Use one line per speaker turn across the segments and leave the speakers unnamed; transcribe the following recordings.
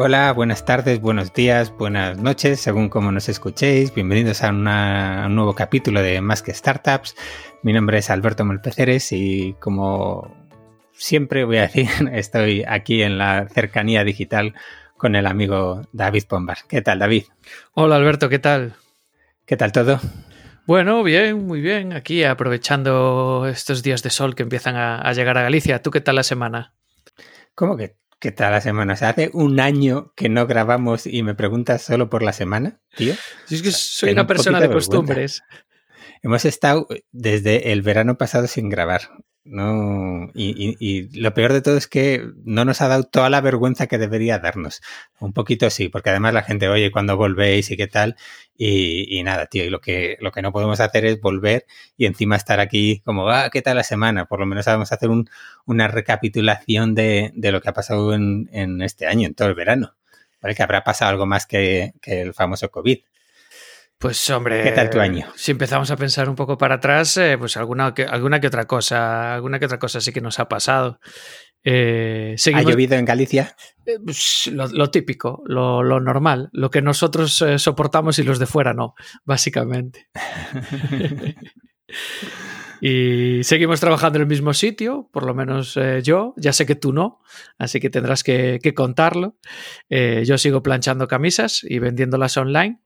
Hola, buenas tardes, buenos días, buenas noches, según como nos escuchéis. Bienvenidos a, un nuevo capítulo de Más que Startups. Mi nombre es Alberto Molpeceres y como siempre voy a decir, estoy aquí en la cercanía digital con el amigo David Pombar. ¿Qué tal, David?
Hola, Alberto, ¿qué tal?
¿Qué tal todo?
Bueno, bien, muy bien. Aquí aprovechando estos días de sol que empiezan a, llegar a Galicia. ¿Tú qué tal la semana?
¿Cómo que qué tal la semana? O sea, hace un año que no grabamos y me preguntas solo por la semana, tío.
es que soy una persona de costumbres.
Hemos estado desde el verano pasado sin grabar. No, y, lo peor de todo es que no nos ha dado toda la vergüenza que debería darnos. Un poquito sí, porque además la gente, oye, cuando volvéis y qué tal. Y, nada, tío, y lo que, lo que no podemos hacer es volver y encima estar aquí como, ah, ¿qué tal la semana? Por lo menos vamos a hacer una recapitulación de, lo que ha pasado en, este año, en todo el verano. ¿Vale? Que habrá pasado algo más que, que el famoso COVID.
Pues hombre,
¿qué tal tu año?
Si empezamos a pensar un poco para atrás, eh, pues alguna que, alguna que otra cosa, alguna que otra cosa sí que nos ha pasado.
Eh, ¿Ha llovido en Galicia?
Eh, pues, lo, típico, lo, normal, lo que nosotros soportamos y los de fuera no, básicamente. y seguimos trabajando en el mismo sitio, por lo menos yo, ya sé que tú no, así que tendrás que, que contarlo. yo sigo planchando camisas y vendiéndolas online.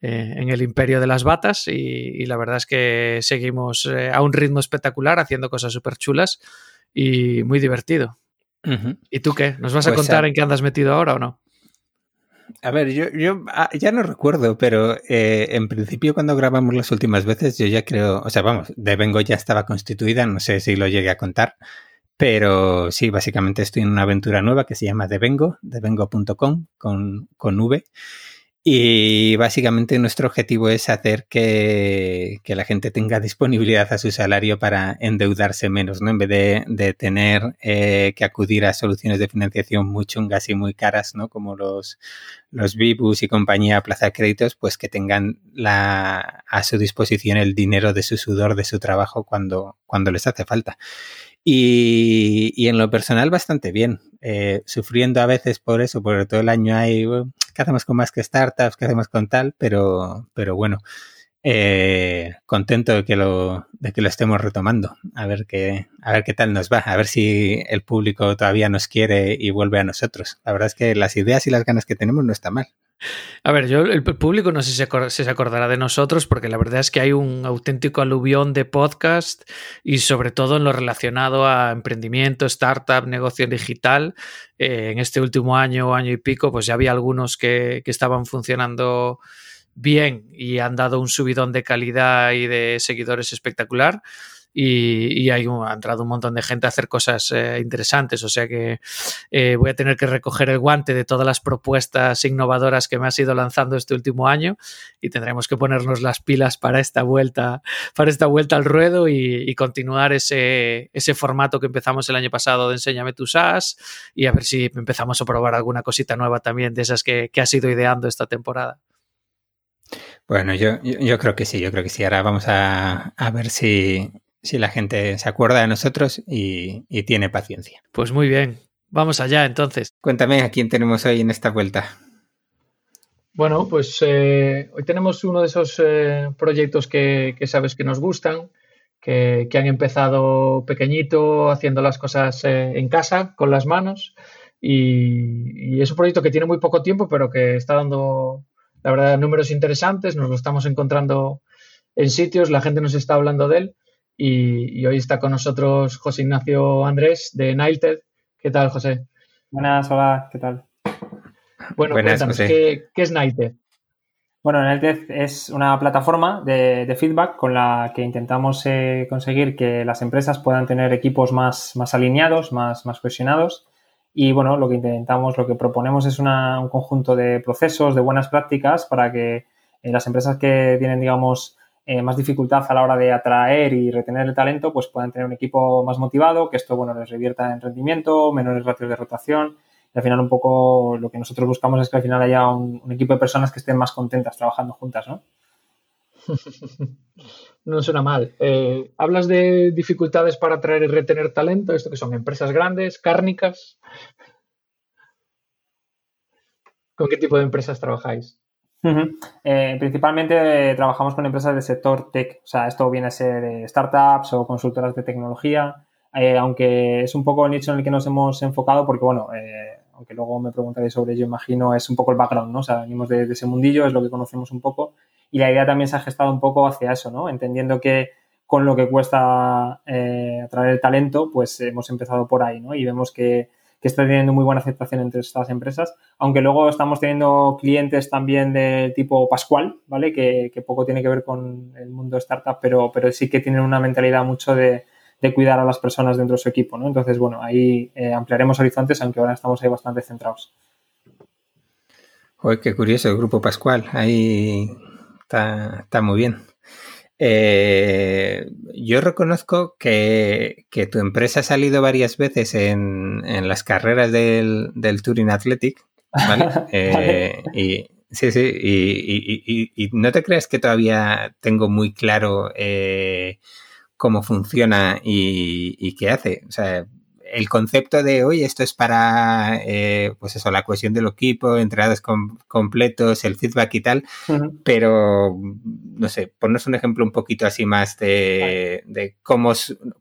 Eh, en el imperio de las batas y, la verdad es que seguimos eh, a un ritmo espectacular haciendo cosas súper chulas y muy divertido. ¿Y tú qué? ¿Nos vas a pues, contar en qué andas metido ahora o no?
A ver, yo, yo ah, ya no recuerdo, pero eh, en principio cuando grabamos las últimas veces yo ya creo, o sea, vamos, de Vengo ya estaba constituida, no sé si lo llegué a contar, pero sí, básicamente estoy en una aventura nueva que se llama Devengo, devengo.com con, con V. Y básicamente nuestro objetivo es hacer que, la gente tenga disponibilidad a su salario para endeudarse menos, ¿no? En vez de, tener eh, que acudir a soluciones de financiación muy chungas y muy caras, ¿no? Como los, los y compañía Plaza de Créditos, pues que tengan la, a su disposición el dinero de su sudor, de su trabajo cuando, cuando les hace falta. Y, en lo personal bastante bien, eh, sufriendo a veces por eso, porque todo el año hay, ¿qué hacemos con más que startups? ¿Qué hacemos con tal? Pero, pero bueno, eh, contento de que, lo, de que lo estemos retomando, a ver, qué, a ver qué tal nos va, a ver si el público todavía nos quiere y vuelve a nosotros. La verdad es que las ideas y las ganas que tenemos no está mal.
A ver, yo el público no sé si se acordará de nosotros porque la verdad es que hay un auténtico aluvión de podcast y sobre todo en lo relacionado a emprendimiento, startup, negocio digital. Eh, en este último año, año y pico, pues ya había algunos que, que estaban funcionando bien y han dado un subidón de calidad y de seguidores espectacular y, hay ha entrado un montón de gente a hacer cosas eh, interesantes. O sea que eh, voy a tener que recoger el guante de todas las propuestas innovadoras que me has ido lanzando este último año y tendremos que ponernos las pilas para esta vuelta, para esta vuelta al ruedo y, continuar ese, ese formato que empezamos el año pasado de Enséñame tus SaaS y a ver si empezamos a probar alguna cosita nueva también de esas que, que has ido ideando esta temporada.
Bueno, yo, yo, creo que sí, yo creo que sí. Ahora vamos a, a ver si, si la gente se acuerda de nosotros y, tiene paciencia.
Pues muy bien, vamos allá entonces.
Cuéntame a quién tenemos hoy en esta vuelta.
Bueno, pues eh, hoy tenemos uno de esos eh, proyectos que, sabes que nos gustan, que, han empezado pequeñito, haciendo las cosas eh, en casa, con las manos, y, y, es un proyecto que tiene muy poco tiempo, pero que está dando, la verdad, números interesantes, nos lo estamos encontrando en sitios, la gente nos está hablando de él, y, hoy está con nosotros José Ignacio Andrés de Nilted. ¿Qué tal, José?
Buenas, hola, ¿qué tal?
Bueno, cuéntanos, ¿qué, es Nilted?
Bueno, Nilted es una plataforma de, feedback con la que intentamos eh, conseguir que las empresas puedan tener equipos más, más alineados, más, más cohesionados. Y bueno, lo que intentamos, lo que proponemos es un conjunto de procesos, de buenas prácticas para que eh, las empresas que tienen, digamos, eh, más dificultad a la hora de atraer y retener el talento, pues puedan tener un equipo más motivado, que esto, bueno, les revierta en rendimiento, menores ratios de rotación. Y al final un poco lo que nosotros buscamos es que al final haya un, equipo de personas que estén más contentas trabajando juntas, ¿no?
no suena mal. Eh, hablas de dificultades para atraer y retener talento, esto que son empresas grandes, cárnicas. ¿Con qué tipo de empresas trabajáis?
Eh, principalmente trabajamos con empresas del sector tech, o sea, esto viene a ser startups o consultoras de tecnología, aunque es un poco el nicho en el que nos hemos enfocado porque, bueno, aunque luego me preguntaréis sobre ello, imagino, es un poco el background, ¿no? O sea, venimos de, ese mundillo, es lo que conocemos un poco y la idea también se ha gestado un poco hacia eso, ¿no? Entendiendo que con lo que cuesta eh, atraer el talento, pues hemos empezado por ahí, ¿no? Y vemos que, está teniendo muy buena aceptación entre estas empresas, aunque luego estamos teniendo clientes también de tipo Pascual, ¿vale? Que, poco tiene que ver con el mundo startup, pero, pero sí que tienen una mentalidad mucho de, cuidar a las personas dentro de su equipo, ¿no? Entonces, bueno, ahí eh, ampliaremos horizontes, aunque ahora estamos ahí bastante centrados.
Joder, qué curioso, el Grupo Pascual, ahí está, está muy bien. Eh, yo reconozco que, tu empresa ha salido varias veces en, las carreras del, del Touring Athletic, ¿vale? Eh, y, sí, sí, y, no te creas que todavía tengo muy claro eh, cómo funciona y, qué hace. O sea, el concepto de, hoy esto es para, eh, pues eso, la cohesión del equipo, entradas completos, el feedback y tal, pero, no sé, ponnos un ejemplo un poquito así más de, de cómo,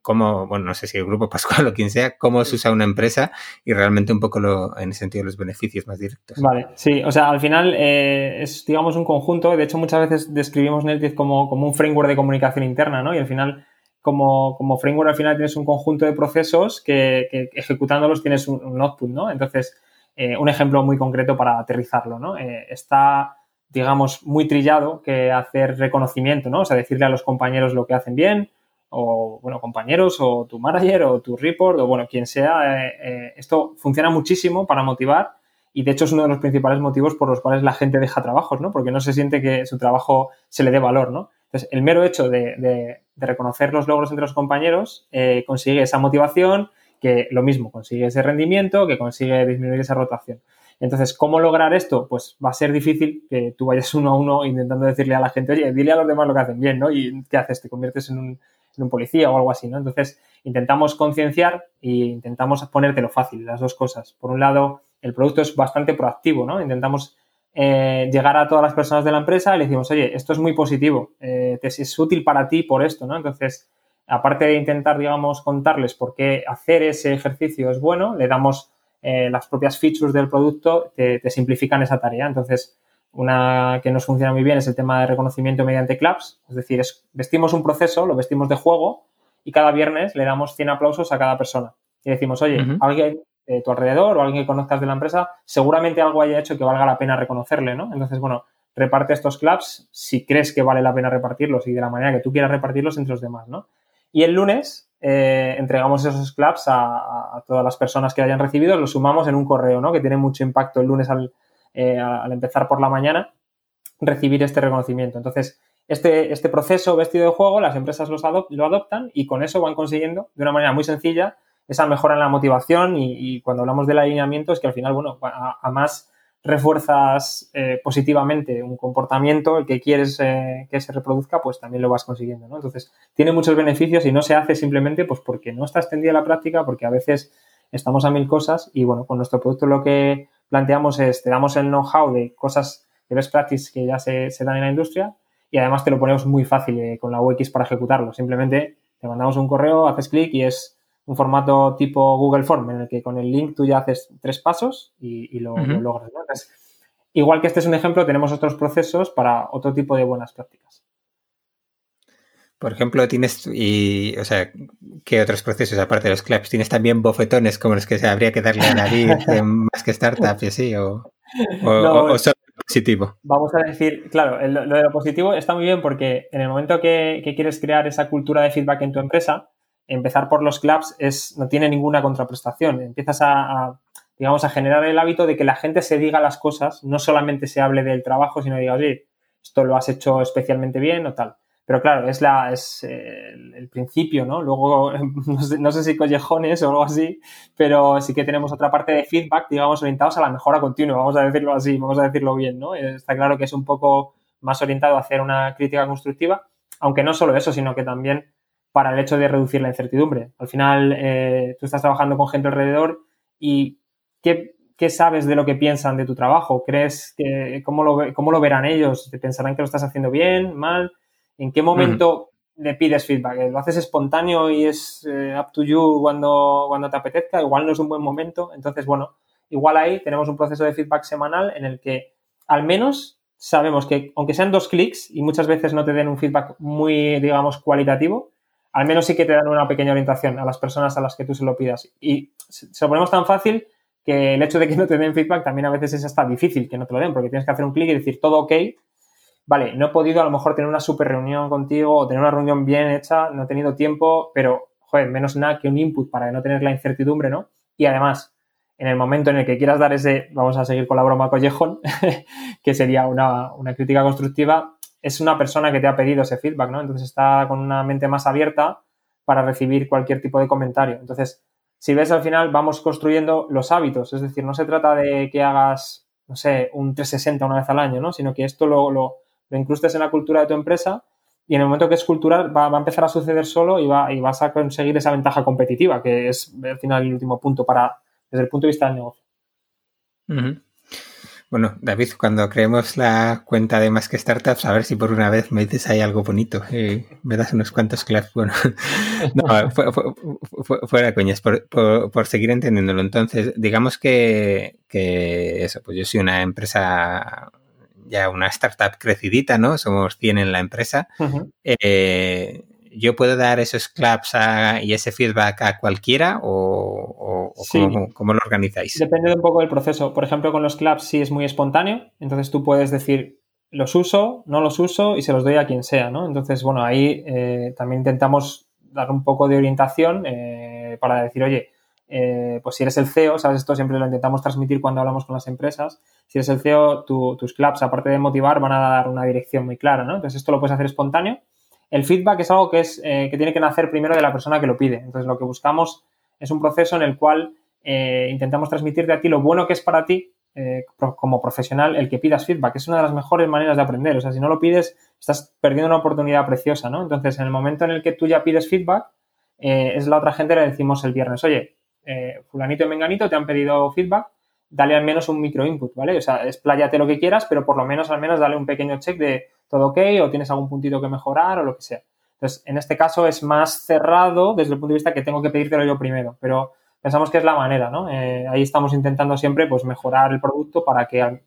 cómo, bueno, no sé si el grupo Pascual o quien sea, cómo se usa una empresa y realmente un poco lo, en el sentido de los beneficios más directos.
Vale, sí, o sea, al final eh, es, digamos, un conjunto, de hecho muchas veces describimos Netlist como, como un framework de comunicación interna, ¿no? Y al final como, framework al final tienes un conjunto de procesos que, ejecutándolos tienes un, output, ¿no? Entonces, eh, un ejemplo muy concreto para aterrizarlo, ¿no? Eh, está, digamos, muy trillado que hacer reconocimiento, ¿no? O sea, decirle a los compañeros lo que hacen bien, o, bueno, compañeros, o tu manager, o tu report, o bueno, quien sea. Eh, esto funciona muchísimo para motivar y de hecho es uno de los principales motivos por los cuales la gente deja trabajos, ¿no? Porque no se siente que su trabajo se le dé valor, ¿no? Entonces, el mero hecho de, reconocer los logros entre los compañeros eh, consigue esa motivación, que lo mismo, consigue ese rendimiento, que consigue disminuir esa rotación. Entonces, ¿cómo lograr esto? Pues va a ser difícil que tú vayas uno a uno intentando decirle a la gente, oye, dile a los demás lo que hacen bien, ¿no? ¿Y qué haces? ¿Te conviertes en un, policía o algo así, ¿no? Entonces, intentamos concienciar e intentamos ponértelo fácil, las dos cosas. Por un lado, el producto es bastante proactivo, ¿no? Intentamos eh, llegar a todas las personas de la empresa y le decimos, oye, esto es muy positivo, eh, es útil para ti por esto, ¿no? Entonces, aparte de intentar, digamos, contarles por qué hacer ese ejercicio es bueno, le damos eh, las propias features del producto, te, simplifican esa tarea. Entonces, una que nos funciona muy bien es el tema de reconocimiento mediante claps, es decir, vestimos un proceso, lo vestimos de juego y cada viernes le damos 100 aplausos a cada persona. Y decimos, oye, alguien de tu alrededor o alguien que conozcas de la empresa, seguramente algo haya hecho que valga la pena reconocerle, ¿no? Entonces, bueno, reparte estos claps si crees que vale la pena repartirlos y de la manera que tú quieras repartirlos entre los demás, ¿no? Y el lunes eh, entregamos esos claps a, todas las personas que hayan recibido, los sumamos en un correo, ¿no? Que tiene mucho impacto el lunes al, eh, al empezar por la mañana recibir este reconocimiento. Entonces, este, este proceso vestido de juego, las empresas lo adoptan y con eso van consiguiendo de una manera muy sencilla esa mejora en la motivación y, cuando hablamos del alineamiento es que al final, bueno, a, más refuerzas eh, positivamente un comportamiento, el que quieres eh, que se reproduzca, pues también lo vas consiguiendo, ¿no? Entonces, tiene muchos beneficios y no se hace simplemente pues porque no está extendida la práctica, porque a veces estamos a mil cosas y, bueno, con nuestro producto lo que planteamos es, te damos el know-how de cosas de best practice que ya se, dan en la industria y además te lo ponemos muy fácil eh, con la UX para ejecutarlo. Simplemente te mandamos un correo, haces clic y es un formato tipo Google Form en el que con el link tú ya haces tres pasos y, lo, logras. igual que este es un ejemplo, tenemos otros procesos para otro tipo de buenas prácticas.
Por ejemplo, tienes, y, o sea, ¿qué otros procesos aparte de los claps? ¿Tienes también bofetones como los que se habría que darle a nariz más que startup y así? ¿O, o, solo positivo?
Vamos a decir, claro, lo, de lo positivo está muy bien porque en el momento que, quieres crear esa cultura de feedback en tu empresa, empezar por los clubs es, no tiene ninguna contraprestación. Empiezas a, digamos, a generar el hábito de que la gente se diga las cosas, no solamente se hable del trabajo, sino diga, oye, esto lo has hecho especialmente bien o tal. Pero claro, es, la, es el, principio, ¿no? Luego, no sé, si collejones o algo así, pero sí que tenemos otra parte de feedback, digamos, orientados a la mejora continua, vamos a decirlo así, vamos a decirlo bien, ¿no? Está claro que es un poco más orientado a hacer una crítica constructiva, aunque no solo eso, sino que también para el hecho de reducir la incertidumbre. Al final, eh, tú estás trabajando con gente alrededor y ¿qué ¿qué sabes de lo que piensan de tu trabajo? ¿Crees que cómo lo, cómo lo verán ellos? ¿Te pensarán que lo estás haciendo bien, mal? ¿En qué momento le pides feedback? ¿Lo haces espontáneo y es eh, up to you cuando, cuando te apetezca? Igual no es un buen momento. Entonces, bueno, igual ahí tenemos un proceso de feedback semanal en el que al menos sabemos que, aunque sean dos clics y muchas veces no te den un feedback muy, digamos, cualitativo, al menos sí que te dan una pequeña orientación a las personas a las que tú se lo pidas. Y se lo ponemos tan fácil que el hecho de que no te den feedback también a veces es hasta difícil que no te lo den, porque tienes que hacer un clic y decir todo ok. Vale, no he podido a lo mejor tener una super reunión contigo o tener una reunión bien hecha, no he tenido tiempo, pero, joder, menos nada que un input para no tener la incertidumbre, ¿no? Y además, en el momento en el que quieras dar ese, vamos a seguir con la broma collejón, que sería una, una, crítica constructiva, es una persona que te ha pedido ese feedback, ¿no? Entonces está con una mente más abierta para recibir cualquier tipo de comentario. Entonces, si ves al final, vamos construyendo los hábitos, es decir, no se trata de que hagas, no sé, un 360 una vez al año, ¿no? Sino que esto lo, lo, lo incrustes en la cultura de tu empresa y en el momento que es cultural va, a empezar a suceder solo y, va, y vas a conseguir esa ventaja competitiva, que es al final el último punto para desde el punto de vista del negocio.
Uh. Bueno, David, cuando creemos la cuenta de Más que Startups, a ver si por una vez me dices ahí algo bonito. Eh, me das unos cuantos claps. Bueno, no, fue, fue, fue, fuera coñas, por, por, por, seguir entendiéndolo. Entonces, digamos que, que eso, pues yo soy una empresa, ya una startup crecidita, ¿no? Somos 100 en la empresa. Uh -huh. eh, yo puedo dar esos claps a, y ese feedback a cualquiera o, o sí. cómo, cómo, lo organizáis?
Depende un poco del proceso. Por ejemplo, con los claps sí es muy espontáneo, entonces tú puedes decir los uso, no los uso y se los doy a quien sea, ¿no? Entonces, bueno, ahí eh, también intentamos dar un poco de orientación eh, para decir, oye, eh, pues si eres el CEO, sabes, esto siempre lo intentamos transmitir cuando hablamos con las empresas, si eres el CEO, tu, tus claps, aparte de motivar, van a dar una dirección muy clara, ¿no? Entonces, esto lo puedes hacer espontáneo el feedback es algo que, es, eh, que tiene que nacer primero de la persona que lo pide. Entonces, lo que buscamos es un proceso en el cual eh, intentamos transmitirte a ti lo bueno que es para ti eh, como profesional el que pidas feedback. Es una de las mejores maneras de aprender. O sea, si no lo pides, estás perdiendo una oportunidad preciosa, ¿no? Entonces, en el momento en el que tú ya pides feedback, eh, es la otra gente le decimos el viernes, oye, fulanito y menganito te han pedido feedback, dale al menos un micro input, ¿vale? O sea, expláyate lo que quieras, pero por lo menos al menos dale un pequeño check de todo ok o tienes algún puntito que mejorar o lo que sea. Entonces, en este caso es más cerrado desde el punto de vista que tengo que pedírtelo yo primero, pero pensamos que es la manera, ¿no? Eh, ahí estamos intentando siempre pues mejorar el producto para que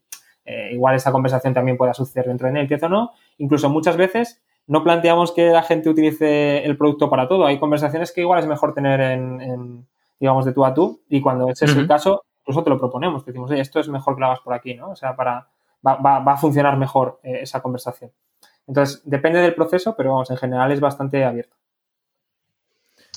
eh, igual esta conversación también pueda suceder dentro de Native o no. Incluso muchas veces no planteamos que la gente utilice el producto para todo. Hay conversaciones que igual es mejor tener en, en digamos, de tú a tú y cuando ese es uh -huh. el caso, te lo proponemos. Te decimos, oye, esto es mejor que lo hagas por aquí, ¿no? O sea, para, va, va, va a funcionar mejor eh, esa conversación. Entonces, depende del proceso, pero vamos, en general es bastante abierto.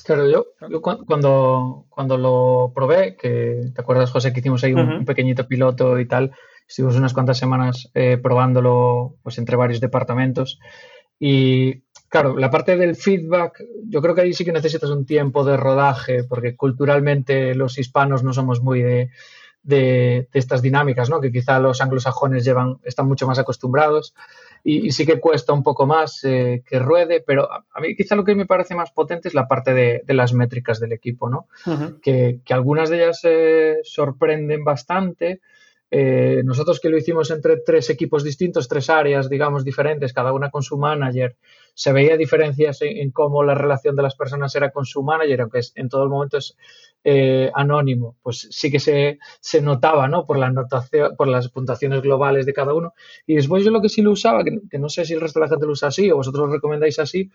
Claro, yo, yo cuando, cuando lo probé, que te acuerdas, José, que hicimos ahí un, uh -huh. un pequeñito piloto y tal, estuvimos unas cuantas semanas eh, probándolo pues entre varios departamentos y claro, la parte del feedback, yo creo que ahí sí que necesitas un tiempo de rodaje porque culturalmente los hispanos no somos muy de, de, de estas dinámicas, ¿no? Que quizá los anglosajones llevan, están mucho más acostumbrados y, y sí que cuesta un poco más eh, que ruede, pero a, a, mí quizá lo que me parece más potente es la parte de, de las métricas del equipo, ¿no? Uh -huh. que, que, algunas de ellas eh, sorprenden bastante. Eh, nosotros que lo hicimos entre tres equipos distintos, tres áreas, digamos, diferentes, cada una con su manager, se veía diferencias en, cómo la relación de las personas era con su manager, aunque es, en todo el momento es eh, anónimo, pues sí que se, se notaba, ¿no? Por la anotación, por las puntuaciones globales de cada uno. Y después yo lo que sí lo usaba, que, que, no sé si el resto de la gente lo usa así o vosotros lo recomendáis así,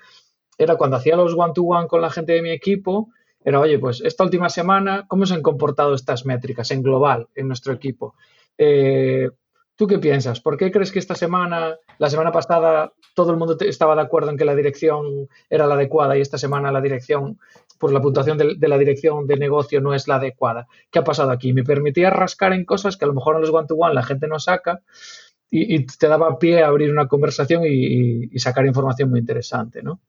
era cuando hacía los one-to-one -one con la gente de mi equipo, era, oye, pues esta última semana, ¿cómo se han comportado estas métricas en global en nuestro equipo? Eh, ¿Tú qué piensas? ¿Por qué crees que esta semana, la semana pasada, todo el mundo estaba de acuerdo en que la dirección era la adecuada y esta semana la dirección, por la puntuación de, la dirección de negocio no es la adecuada? ¿Qué ha pasado aquí? Me permitía rascar en cosas que a lo mejor en los one-to-one -one la gente no saca y, te daba pie a abrir una conversación y, y sacar información muy interesante, ¿no?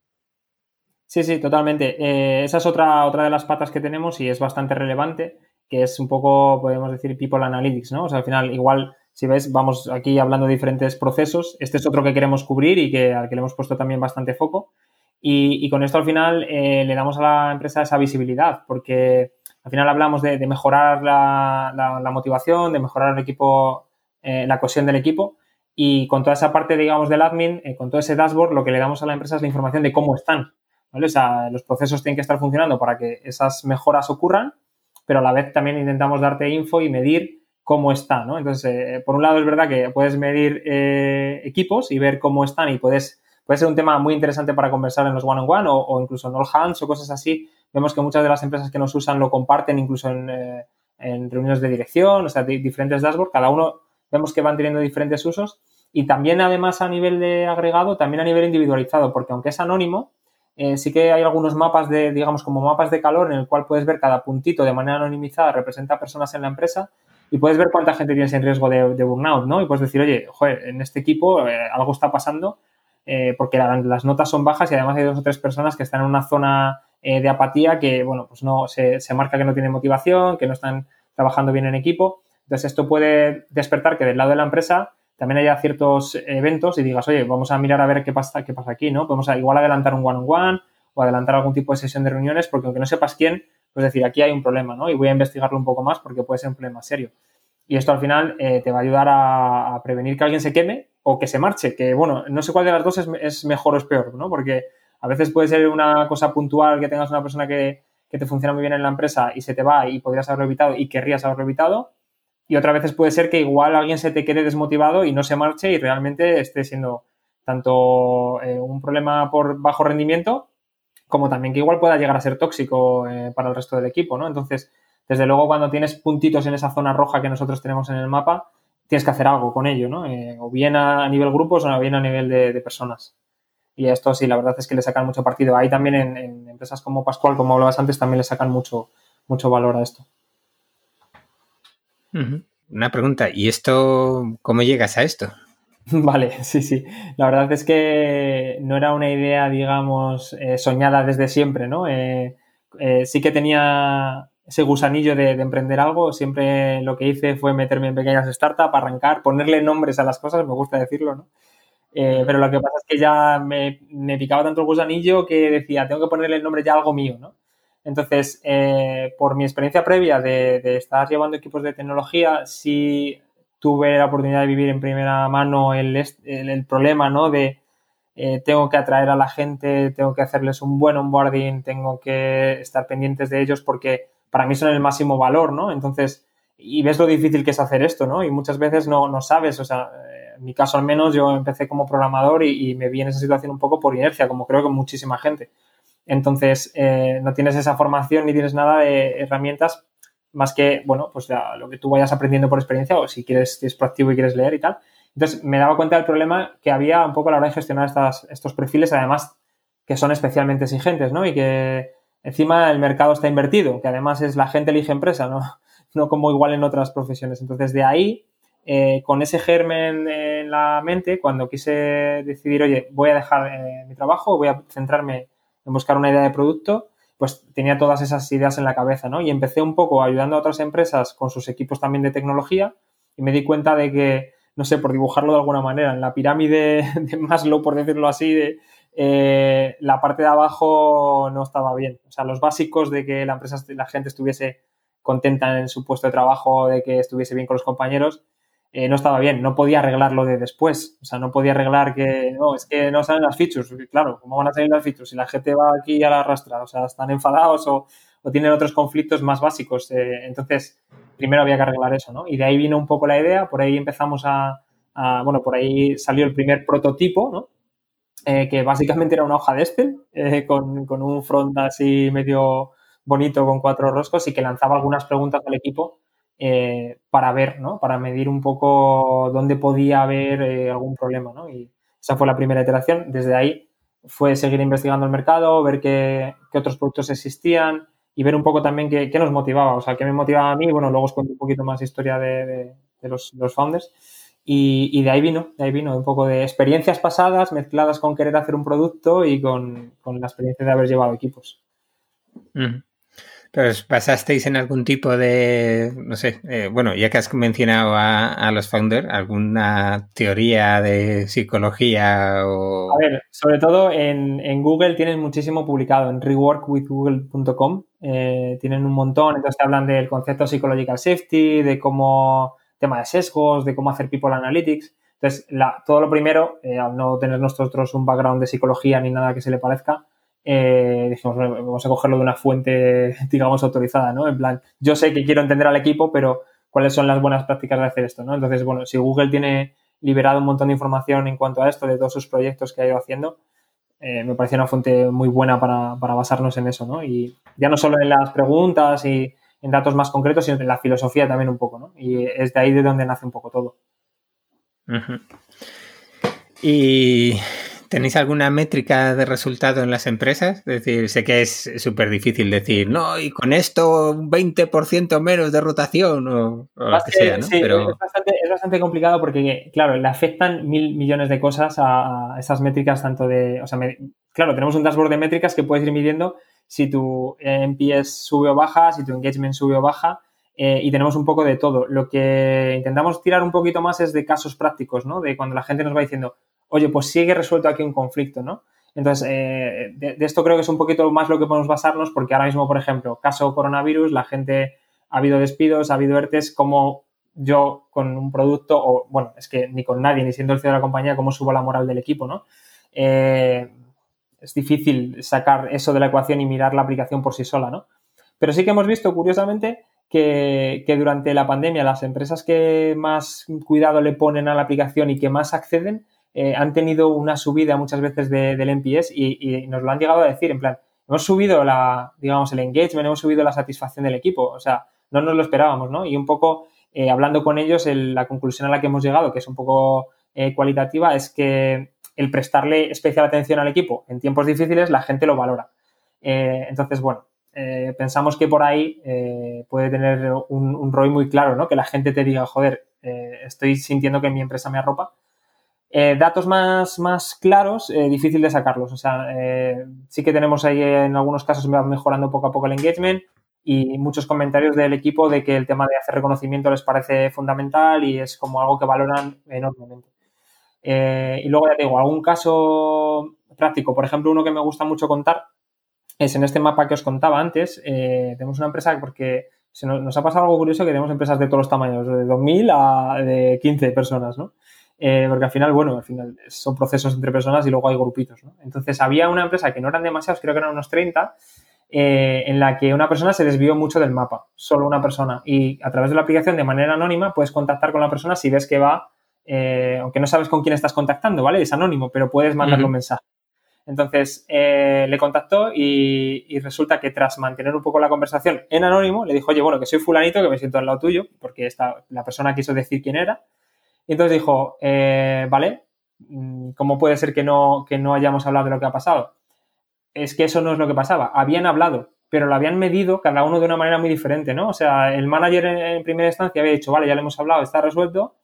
Sí, sí, totalmente. Eh, esa es otra, otra de las patas que tenemos y es bastante relevante, que es un poco, podemos decir, people analytics, ¿no? O sea, al final, igual si ves, vamos aquí hablando de diferentes procesos. Este es otro que queremos cubrir y que, al que le hemos puesto también bastante foco. Y, con esto al final eh, le damos a la empresa esa visibilidad, porque al final hablamos de, mejorar la, motivación, de mejorar el equipo, eh, la cohesión del equipo y con toda esa parte, digamos, del admin, eh, con todo ese dashboard, lo que le damos a la empresa es la información de cómo están. ¿vale? O sea, los procesos tienen que estar funcionando para que esas mejoras ocurran, pero a la vez también intentamos darte info y medir cómo está, ¿no? Entonces, eh, por un lado es verdad que puedes medir equipos y ver cómo están y puedes, puede ser un tema muy interesante para conversar en los one-on-one o, incluso en all hands o cosas así, Vemos que muchas de las empresas que nos usan lo comparten incluso en, eh, reuniones de dirección, o sea, diferentes dashboards, cada uno vemos que van teniendo diferentes usos. Y también además a nivel de agregado, también a nivel individualizado, porque aunque es anónimo, eh, sí que hay algunos mapas de, digamos, como mapas de calor en el cual puedes ver cada puntito de manera anonimizada, representa personas en la empresa y puedes ver cuánta gente tienes en riesgo de, burnout, ¿no? Y puedes decir, oye, joder, en este equipo eh, algo está pasando porque las notas son bajas y además hay dos o tres personas que están en una zona eh, de apatía que, bueno, pues no se, marca que no tienen motivación, que no están trabajando bien en equipo. Entonces, esto puede despertar que del lado de la empresa también haya ciertos eventos y digas, oye, vamos a mirar a ver qué pasa, qué pasa aquí, ¿no? Podemos igual adelantar un one-on-one o adelantar algún tipo de sesión de reuniones, porque aunque no sepas quién, pues decir, aquí hay un problema, ¿no? Y voy a investigarlo un poco más porque puede ser un problema serio. Y esto al final eh, te va a ayudar a, prevenir que alguien se queme o que se marche, que bueno, no sé cuál de las dos es, es mejor o es peor, ¿no? Porque a veces puede ser una cosa puntual que tengas una persona que, te funciona muy bien en la empresa y se te va y podrías haberlo evitado y querrías haberlo evitado. Y otras veces puede ser que igual alguien se te quede desmotivado y no se marche y realmente esté siendo tanto eh, un problema por bajo rendimiento como también que igual pueda llegar a ser tóxico eh, para el resto del equipo, ¿no? Entonces, desde luego, cuando tienes puntitos en esa zona roja que nosotros tenemos en el mapa, tienes que hacer algo con ello, ¿no? Eh, o bien a, nivel grupos o bien a nivel de personas. Y esto sí, la verdad es que le sacan mucho partido. Ahí también en, empresas como Pascual, como hablabas antes, también le sacan mucho, mucho valor a esto.
Una pregunta, ¿y esto cómo llegas a esto?
Vale, sí, sí. La verdad es que no era una idea, digamos, eh, soñada desde siempre, ¿no? Eh, eh, sí que tenía ese gusanillo de, de, emprender algo. Siempre lo que hice fue meterme en pequeñas startups, arrancar, ponerle nombres a las cosas, me gusta decirlo, ¿no? Pero lo que pasa es que ya me, me, picaba tanto el gusanillo que decía, tengo que ponerle el nombre ya a algo mío, ¿no? Entonces, eh, por mi experiencia previa de, estar llevando equipos de tecnología, sí tuve la oportunidad de vivir en primera mano el, el, problema, ¿no? De eh, tengo que atraer a la gente, tengo que hacerles un buen onboarding, tengo que estar pendientes de ellos porque para mí son el máximo valor, ¿no? Entonces, y ves lo difícil que es hacer esto, ¿no? Y muchas veces no, no sabes, o sea, en mi caso al menos, yo empecé como programador y, me vi en esa situación un poco por inercia, como creo que muchísima gente. Entonces, eh, no tienes esa formación ni tienes nada de herramientas más que, bueno, pues lo que tú vayas aprendiendo por experiencia o si quieres, si eres proactivo y quieres leer y tal. Entonces, me daba cuenta del problema que había un poco a la hora de gestionar estos perfiles, además que son especialmente exigentes, ¿no? Y que encima el mercado está invertido, que además es la gente elige empresa, ¿no? No como igual en otras profesiones. Entonces, de ahí eh, con ese germen en la mente, cuando quise decidir, oye, voy a dejar eh, mi trabajo, voy a centrarme en buscar una idea de producto, pues tenía todas esas ideas en la cabeza, ¿no? Y empecé un poco ayudando a otras empresas con sus equipos también de tecnología y me di cuenta de que, no sé, por dibujarlo de alguna manera, en la pirámide de Maslow, por decirlo así, de, eh, la parte de abajo no estaba bien. O sea, los básicos de que la empresa, la gente estuviese contenta en su puesto de trabajo, de que estuviese bien con los compañeros, eh, no estaba bien, no podía arreglarlo de después. O sea, no podía arreglar que, no, es que no salen las features. Claro, ¿cómo van a salir las features? Si la gente va aquí a la arrastra, o sea, están enfadados o, tienen otros conflictos más básicos. Eh, entonces, primero había que arreglar eso, ¿no? Y de ahí vino un poco la idea, por ahí empezamos a, bueno, por ahí salió el primer prototipo, ¿no? Eh, que básicamente era una hoja de Excel con, con un front así medio bonito con cuatro roscos y que lanzaba algunas preguntas al equipo eh, para ver, ¿no? Para medir un poco dónde podía haber eh, algún problema, ¿no? Y esa fue la primera iteración. Desde ahí fue seguir investigando el mercado, ver qué, otros productos existían y ver un poco también qué, nos motivaba, o sea, qué me motivaba a mí. Bueno, luego os cuento un poquito más historia de, los, founders. Y, de ahí vino, de ahí vino un poco de experiencias pasadas mezcladas con querer hacer un producto y con, la experiencia de haber llevado equipos.
Pero os en algún tipo de, no sé, eh, bueno, ya que has mencionado a, los founders, ¿alguna teoría de psicología o...?
A ver, sobre todo en, Google tienen muchísimo publicado, en reworkwithgoogle.com eh, tienen un montón, entonces te hablan del concepto psychological safety, de cómo, tema de sesgos, de cómo hacer people analytics. Entonces, todo lo primero, eh, al no tener nosotros un background de psicología ni nada que se le parezca, eh, dijimos, vamos a cogerlo de una fuente, digamos, autorizada, ¿no? En plan, yo sé que quiero entender al equipo, pero ¿cuáles son las buenas prácticas de hacer esto, ¿no? Entonces, bueno, si Google tiene liberado un montón de información en cuanto a esto, de todos sus proyectos que ha ido haciendo, eh, me parece una fuente muy buena para, basarnos en eso, ¿no? Y ya no solo en las preguntas y en datos más concretos, sino en la filosofía también un poco, ¿no? Y es de ahí de donde nace un poco todo.
Y ¿Tenéis alguna métrica de resultado en las empresas? Es decir, sé que es súper difícil decir, no, y con esto un 20% menos de rotación o, lo que sea, ¿no?
Pero... Es, bastante, complicado porque, claro, le afectan mil millones de cosas a, esas métricas, tanto de, o sea, claro, tenemos un dashboard de métricas que puedes ir midiendo si tu NPS sube o baja, si tu engagement sube o baja, eh, y tenemos un poco de todo. Lo que intentamos tirar un poquito más es de casos prácticos, ¿no? De cuando la gente nos va diciendo, oye, pues sigue resuelto aquí un conflicto, ¿no? Entonces, eh, de, esto creo que es un poquito más lo que podemos basarnos, porque ahora mismo, por ejemplo, caso coronavirus, la gente ha habido despidos, ha habido ERTES, como yo con un producto, o bueno, es que ni con nadie, ni siendo el CEO de la compañía, cómo subo la moral del equipo, ¿no? Eh, es difícil sacar eso de la ecuación y mirar la aplicación por sí sola, ¿no? Pero sí que hemos visto, curiosamente, que, que, durante la pandemia las empresas que más cuidado le ponen a la aplicación y que más acceden eh, han tenido una subida muchas veces del NPS y, nos lo han llegado a decir, en plan, hemos subido la, digamos, el engagement, hemos subido la satisfacción del equipo, o sea, no nos lo esperábamos, ¿no? Y un poco eh, hablando con ellos, la conclusión a la que hemos llegado, que es un poco eh, cualitativa, es que el prestarle especial atención al equipo en tiempos difíciles, la gente lo valora. entonces, bueno, pensamos que por ahí puede tener un, un ROI muy claro, ¿no? Que la gente te diga, joder, estoy sintiendo que mi empresa me arropa eh, datos más, claros, eh, difícil de sacarlos. O sea, eh, sí que tenemos ahí en algunos casos mejorando poco a poco el engagement y muchos comentarios del equipo de que el tema de hacer reconocimiento les parece fundamental y es como algo que valoran enormemente. y luego ya digo, algún caso práctico, por ejemplo, uno que me gusta mucho contar es en este mapa que os contaba antes, tenemos una empresa porque se nos, nos, ha pasado algo curioso que tenemos empresas de todos los tamaños, de 2.000 a de 15 personas, ¿no? Eh, porque al final, bueno, al final son procesos entre personas y luego hay grupitos, ¿no? Entonces había una empresa que no eran demasiados, creo que eran unos 30, eh, en la que una persona se desvió mucho del mapa, solo una persona, y a través de la aplicación de manera anónima puedes contactar con la persona si ves que va, eh, aunque no sabes con quién estás contactando, ¿vale? Es anónimo, pero puedes mandarle un mensaje. Entonces le contactó y, y, resulta que tras mantener un poco la conversación en anónimo, le dijo, oye, bueno, que soy fulanito, que me siento al lado tuyo, porque esta, la persona quiso decir quién era. Y entonces dijo, eh, vale, mm, ¿cómo puede ser que no, que no hayamos hablado de lo que ha pasado? Es que eso no es lo que pasaba. Habían hablado, pero lo habían medido cada uno de una manera muy diferente, ¿no? O sea, el manager en, primera instancia había dicho, vale, ya le hemos hablado, está resuelto.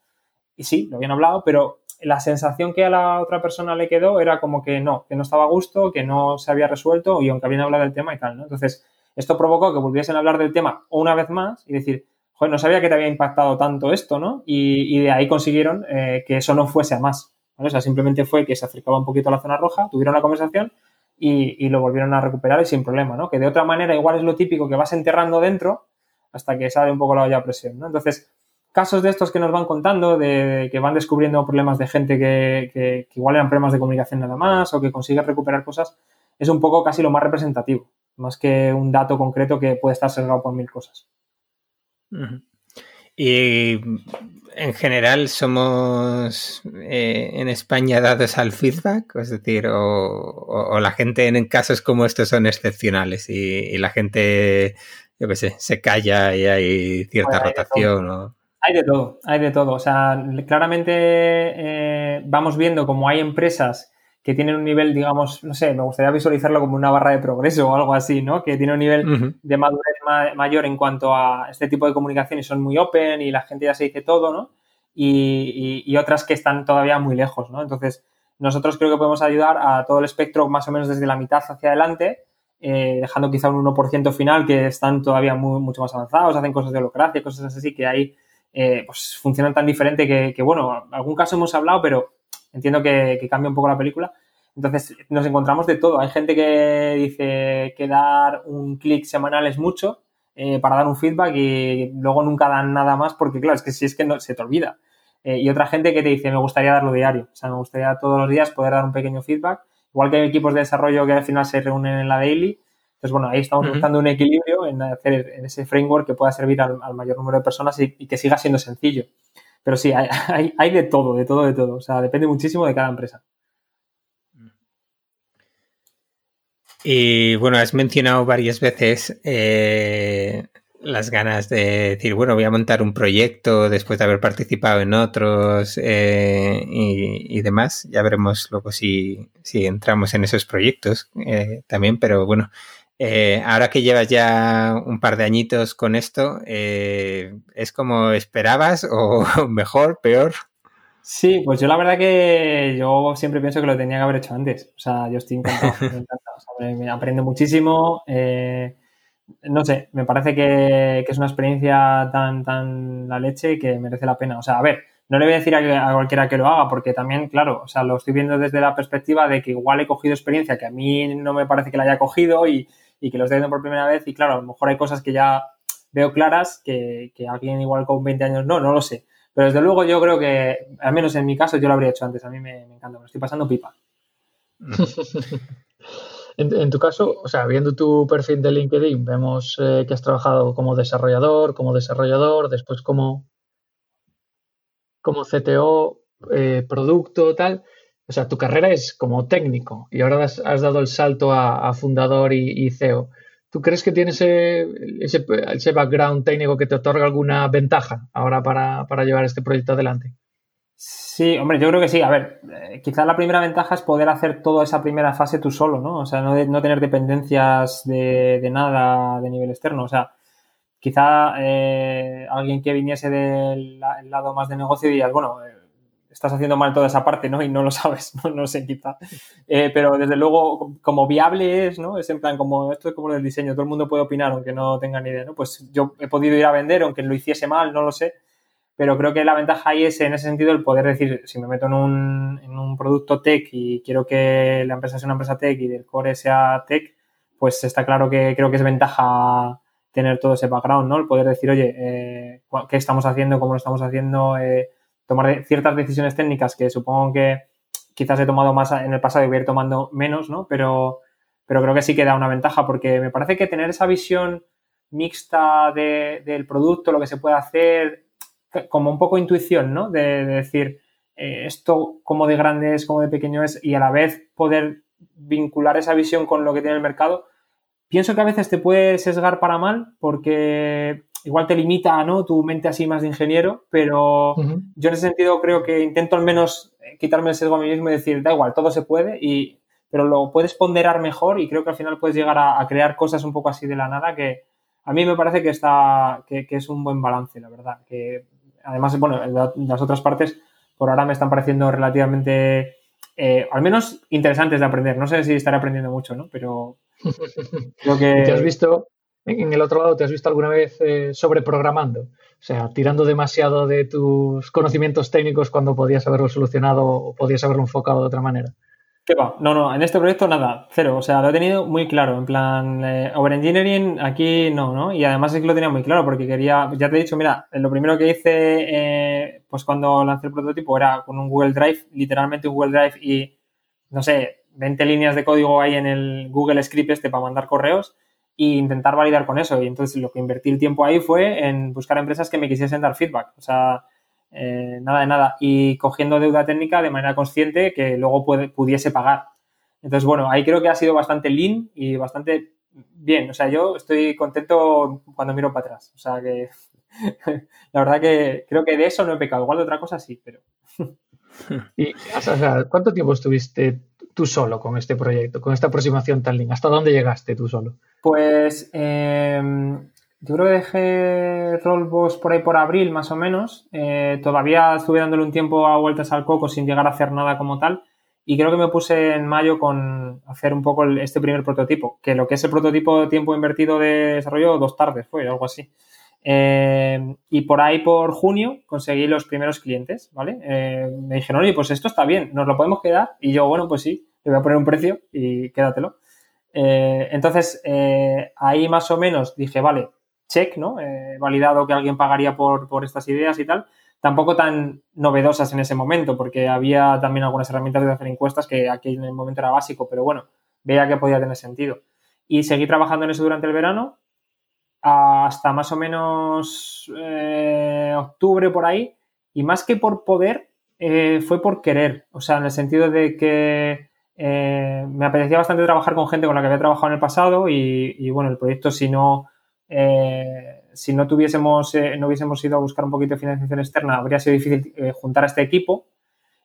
Y sí, lo habían hablado, pero la sensación que a la otra persona le quedó era como que no, que no estaba a gusto, que no se había resuelto y aunque habían hablado del tema y tal, ¿no? Entonces, esto provocó que volviesen a hablar del tema una vez más y decir, no sabía que te había impactado tanto esto, ¿no? Y, de ahí consiguieron eh, que eso no fuese a más. O sea, simplemente fue que se acercaba un poquito a la zona roja, tuvieron la conversación y, lo volvieron a recuperar y sin problema, ¿no? Que de otra manera igual es lo típico que vas enterrando dentro hasta que sale un poco la olla a presión, ¿no? Entonces, casos de estos que nos van contando, de, que van descubriendo problemas de gente que, que, igual eran problemas de comunicación nada más o que consigue recuperar cosas, es un poco casi lo más representativo, más que un dato concreto que puede estar sesgado por mil cosas.
Y en general somos eh, en España dados al feedback, es decir, o, la gente en casos como estos son excepcionales y, la gente, yo qué sé, se calla y hay cierta rotación.
Hay de todo, hay de todo. O sea, claramente eh, vamos viendo como hay empresas que tienen un nivel, digamos, no sé, me gustaría visualizarlo como una barra de progreso o algo así, ¿no? Que tiene un nivel de madurez mayor en cuanto a este tipo de comunicación y son muy open y la gente ya se dice todo, ¿no? Y, otras que están todavía muy lejos, ¿no? Entonces, nosotros creo que podemos ayudar a todo el espectro más o menos desde la mitad hacia adelante eh, dejando quizá un 1% final que están todavía mucho más avanzados, hacen cosas de holocracia, cosas así que ahí eh, pues funcionan tan diferente que, bueno, en algún caso hemos hablado, pero entiendo que, cambia un poco la película. Entonces nos encontramos de todo. Hay gente que dice que dar un clic semanal es mucho eh, para dar un feedback y luego nunca dan nada más porque claro, es que si es que no, se te olvida. y otra gente que te dice me gustaría darlo diario. O sea, me gustaría todos los días poder dar un pequeño feedback Igual que hay equipos de desarrollo que al final se reúnen en la daily. Entonces, bueno, ahí estamos buscando un equilibrio en hacer en ese framework que pueda servir al, mayor número de personas y, que siga siendo sencillo. Pero sí, hay, hay, de todo, de todo, de todo. O sea, depende muchísimo de cada empresa.
Y bueno, has mencionado varias veces eh, las ganas de decir, bueno, voy a montar un proyecto después de haber participado en otros eh, y, demás. Ya veremos luego si, si entramos en esos proyectos eh, también, pero bueno, eh, ahora que llevas ya un par de añitos con esto, ¿es como esperabas o mejor, peor?
Sí, pues yo la verdad que yo siempre pienso que lo tenía que haber hecho antes. O sea, yo estoy encantado, me, aprendo muchísimo no sé, me parece que, es una experiencia tan, tan la leche que merece la pena. O sea, a ver, no le voy a decir a, cualquiera que lo haga, porque también, claro, o sea, lo estoy viendo desde la perspectiva de que igual he cogido experiencia que a mí no me parece que la haya cogido y, que lo estoy viendo por primera vez. Y claro, a lo mejor hay cosas que ya veo claras que, que alguien igual con 20 años no, no lo sé. Pero desde luego yo creo que, al menos en mi caso, yo lo habría hecho antes. A mí me, encanta, me estoy pasando pipa.
En, tu caso, o sea, viendo tu perfil de LinkedIn, vemos eh, que has trabajado como desarrollador, como desarrollador, después como, como CTO, eh, producto, tal. O sea, tu carrera es como técnico y ahora has, dado el salto a, fundador y, CEO. ¿Tú crees que tienes ese, ese, background técnico que te otorga alguna ventaja ahora para, para llevar este proyecto adelante?
Sí, hombre, yo creo que sí. A ver, eh, quizás la primera ventaja es poder hacer toda esa primera fase tú solo, ¿no? O sea, no, no tener dependencias de, nada de nivel externo. O sea, quizá eh, alguien que viniese del lado más de negocio diría, bueno, eh, estás haciendo mal toda esa parte, ¿no? Y no lo sabes, no, no sé, quizá. pero desde luego, como viable es, ¿no? Es en plan, como esto es como el diseño, todo el mundo puede opinar aunque no tenga ni idea, ¿no? Pues yo he podido ir a vender, aunque lo hiciese mal, no lo sé pero creo que la ventaja ahí es en ese sentido el poder decir, si me meto en un, en un producto tech y quiero que la empresa sea una empresa tech y el core sea tech, pues está claro que creo que es ventaja tener todo ese background, ¿no? El poder decir, oye, eh, ¿qué estamos haciendo? ¿Cómo lo estamos haciendo? Eh, tomar ciertas decisiones técnicas que supongo que quizás he tomado más en el pasado y voy a ir tomando menos, ¿no? Pero, pero creo que sí que da una ventaja porque me parece que tener esa visión mixta del producto, lo que se puede hacer, como un poco intuición, ¿no? De, decir, eh, esto como de grande es, como de pequeño es, y a la vez poder vincular esa visión con lo que tiene el mercado. Pienso que a veces te puede sesgar para mal porque igual te limita, ¿no? Tu mente así más de ingeniero, pero yo en ese sentido creo que intento al menos quitarme el sesgo a mí mismo y decir, da igual, todo se puede, y, pero lo puedes ponderar mejor y creo que al final puedes llegar a, crear cosas un poco así de la nada que a mí me parece que está, que, que es un buen balance, la verdad, que además, bueno, las otras partes por ahora me están pareciendo relativamente, eh, al menos interesantes de aprender. No sé si estaré aprendiendo mucho, ¿no? Pero
creo que... ¿Te has visto, en el otro lado, te has visto alguna vez eh, sobreprogramando? O sea, tirando demasiado de tus conocimientos técnicos cuando podías haberlo solucionado o podías haberlo enfocado de otra manera.
No, no, en este proyecto nada, cero. O sea, lo he tenido muy claro. En plan, eh, Overengineering aquí no, ¿no? Y además es que lo tenía muy claro porque quería, ya te he dicho, mira, lo primero que hice, eh, pues cuando lancé el prototipo era con un Google Drive, literalmente un Google Drive y, no sé, 20 líneas de código ahí en el Google Script este para mandar correos e intentar validar con eso. Y entonces lo que invertí el tiempo ahí fue en buscar empresas que me quisiesen dar feedback. O sea, eh, nada de nada, y cogiendo deuda técnica de manera consciente que luego pudiese pagar. Entonces, bueno, ahí creo que ha sido bastante lean y bastante bien. O sea, yo estoy contento cuando miro para atrás. O sea, que la verdad que creo que de eso no he pecado. Igual de otra cosa sí, pero...
¿Y cuánto tiempo estuviste tú solo con este proyecto, con esta aproximación tan lean? ¿Hasta dónde llegaste tú solo?
Pues eh, yo creo que dejé Rollbox por ahí por abril, más o menos. Eh, todavía estuve dándole un tiempo a vueltas al coco sin llegar a hacer nada como tal. y creo que me puse en mayo con hacer un poco este primer prototipo, que lo que es el prototipo de tiempo invertido de desarrollo, dos tardes fue, algo así. Eh, y por ahí, por junio, conseguí los primeros clientes, ¿vale? Eh, me dijeron, oye, pues esto está bien, ¿nos lo podemos quedar? Y yo, bueno, pues sí, le voy a poner un precio y quédatelo. Eh, entonces, ahí más o menos dije, vale, check, ¿no? validado que alguien pagaría por, por estas ideas y tal tampoco tan novedosas en ese momento, porque había también algunas herramientas de hacer encuestas que aquí en el momento era básico, pero bueno, veía que podía tener sentido. Y seguí trabajando en eso durante el verano hasta más o menos eh, octubre por ahí, y más que por poder, eh, fue por querer, o sea, en el sentido de que eh, me apetecía bastante trabajar con gente con la que había trabajado en el pasado y, bueno, el proyecto si no si no tuviésemos, no hubiésemos ido a buscar un poquito de financiación externa, habría sido difícil juntar a este equipo.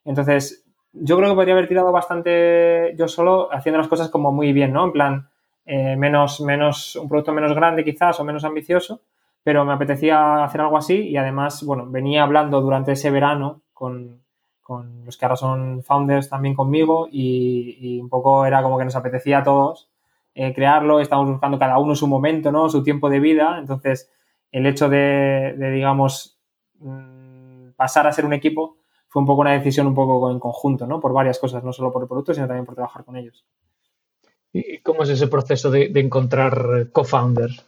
Entonces, yo creo que podría haber tirado bastante yo solo haciendo las cosas como muy bien, ¿no? En plan, eh, menos, menos, un producto menos grande quizás o menos ambicioso, pero me apetecía hacer algo así y además, bueno, venía hablando durante ese verano con, con los que ahora son founders también conmigo y, un poco era como que nos apetecía a todos crearlo, estamos buscando cada uno su momento, ¿no? Su tiempo de vida, entonces el hecho de, digamos, mm, pasar a ser un equipo fue un poco una decisión un poco en conjunto, ¿no? Por varias cosas, no solo por el producto, sino también por trabajar con ellos.
¿Y cómo es ese proceso de, encontrar co-founders?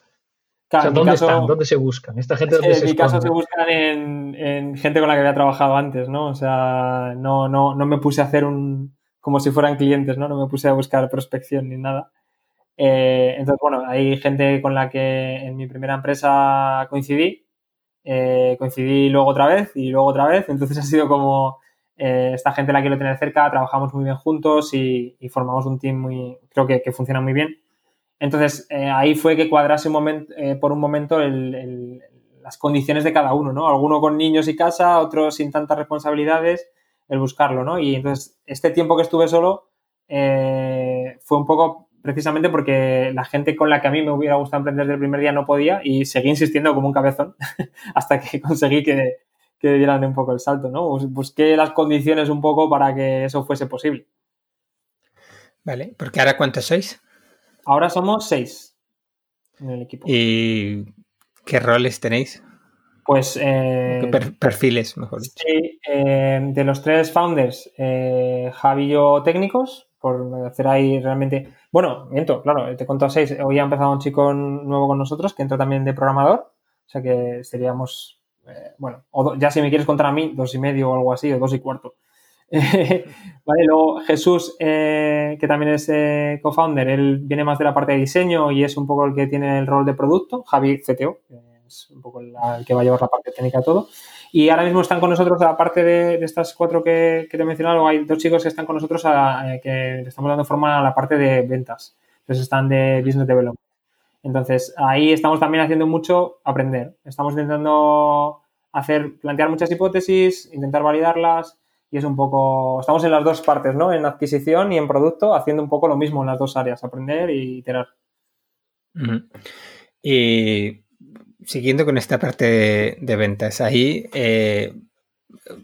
¿dónde están? ¿Dónde se buscan? ¿Esta gente dónde
En mi caso se buscan en, gente con la que había trabajado antes, ¿no? O sea, no, no, no me puse a hacer un... como si fueran clientes, ¿no? No me puse a buscar prospección ni nada. Eh, entonces, bueno, hay gente con la que en mi primera empresa coincidí, eh, coincidí luego otra vez y luego otra vez, entonces ha sido como eh, esta gente la quiero tener cerca, trabajamos muy bien juntos y, formamos un team muy, creo que, funciona muy bien. Entonces, ahí fue que cuadrase un momento, por un momento las condiciones de cada uno, ¿no? Alguno con niños y casa, otro sin tantas responsabilidades, el buscarlo, ¿no? Y entonces, este tiempo que estuve solo fue un poco precisamente porque la gente con la que a mí me hubiera gustado emprender desde el primer día no podía y seguí insistiendo como un cabezón hasta que conseguí que, que dieran un poco el salto, ¿no? Busqué las condiciones un poco para que eso fuese posible.
Vale, porque ahora ¿cuántos sois?
Ahora somos seis en el equipo.
¿Y qué roles tenéis?
Pues... Eh,
perfiles, mejor dicho?
Sí, eh, de los tres founders, eh, Javi y yo técnicos, por hacer ahí realmente... Bueno, miento, claro, te conto a seis. Hoy ha empezado un chico nuevo con nosotros que entró también de programador, o sea que seríamos, eh, bueno, ya si me quieres contar a mí, dos y medio o algo así, o dos y cuarto. vale, luego Jesús, eh, que también es eh, co-founder, él viene más de la parte de diseño y es un poco el que tiene el rol de producto. Javi, CTO, es un poco el, que va a llevar la parte técnica de todo. Y ahora mismo están con nosotros, aparte de, de estas cuatro que, que, te he mencionado, hay dos chicos que están con nosotros a, eh, que le estamos dando forma a la parte de ventas. Entonces están de Business Development. Entonces ahí estamos también haciendo mucho aprender. Estamos intentando hacer, plantear muchas hipótesis, intentar validarlas y es un poco, estamos en las dos partes, ¿no? En adquisición y en producto, haciendo un poco lo mismo en las dos áreas, aprender y iterar.
Y siguiendo con esta parte de, ventas, ahí, eh,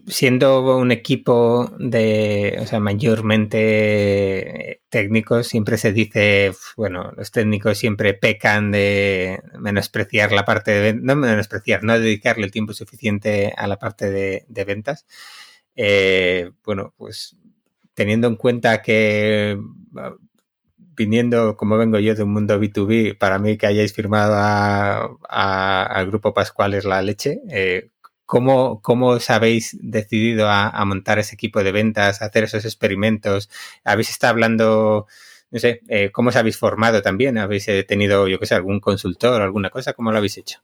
siendo un equipo de, o sea, mayormente técnicos, siempre se dice, bueno, los técnicos siempre pecan de menospreciar la parte de no menospreciar, no dedicarle el tiempo suficiente a la parte de, ventas. Eh, bueno, pues teniendo en cuenta que viniendo como vengo yo de un mundo B2B, para mí que hayáis firmado al Grupo Pascual es la leche. Eh, ¿cómo, os habéis decidido a, montar ese equipo de ventas, a hacer esos experimentos? ¿Habéis estado hablando, no sé, eh, cómo os habéis formado también? ¿Habéis eh, tenido, yo qué sé, algún consultor o alguna cosa? ¿Cómo lo habéis hecho?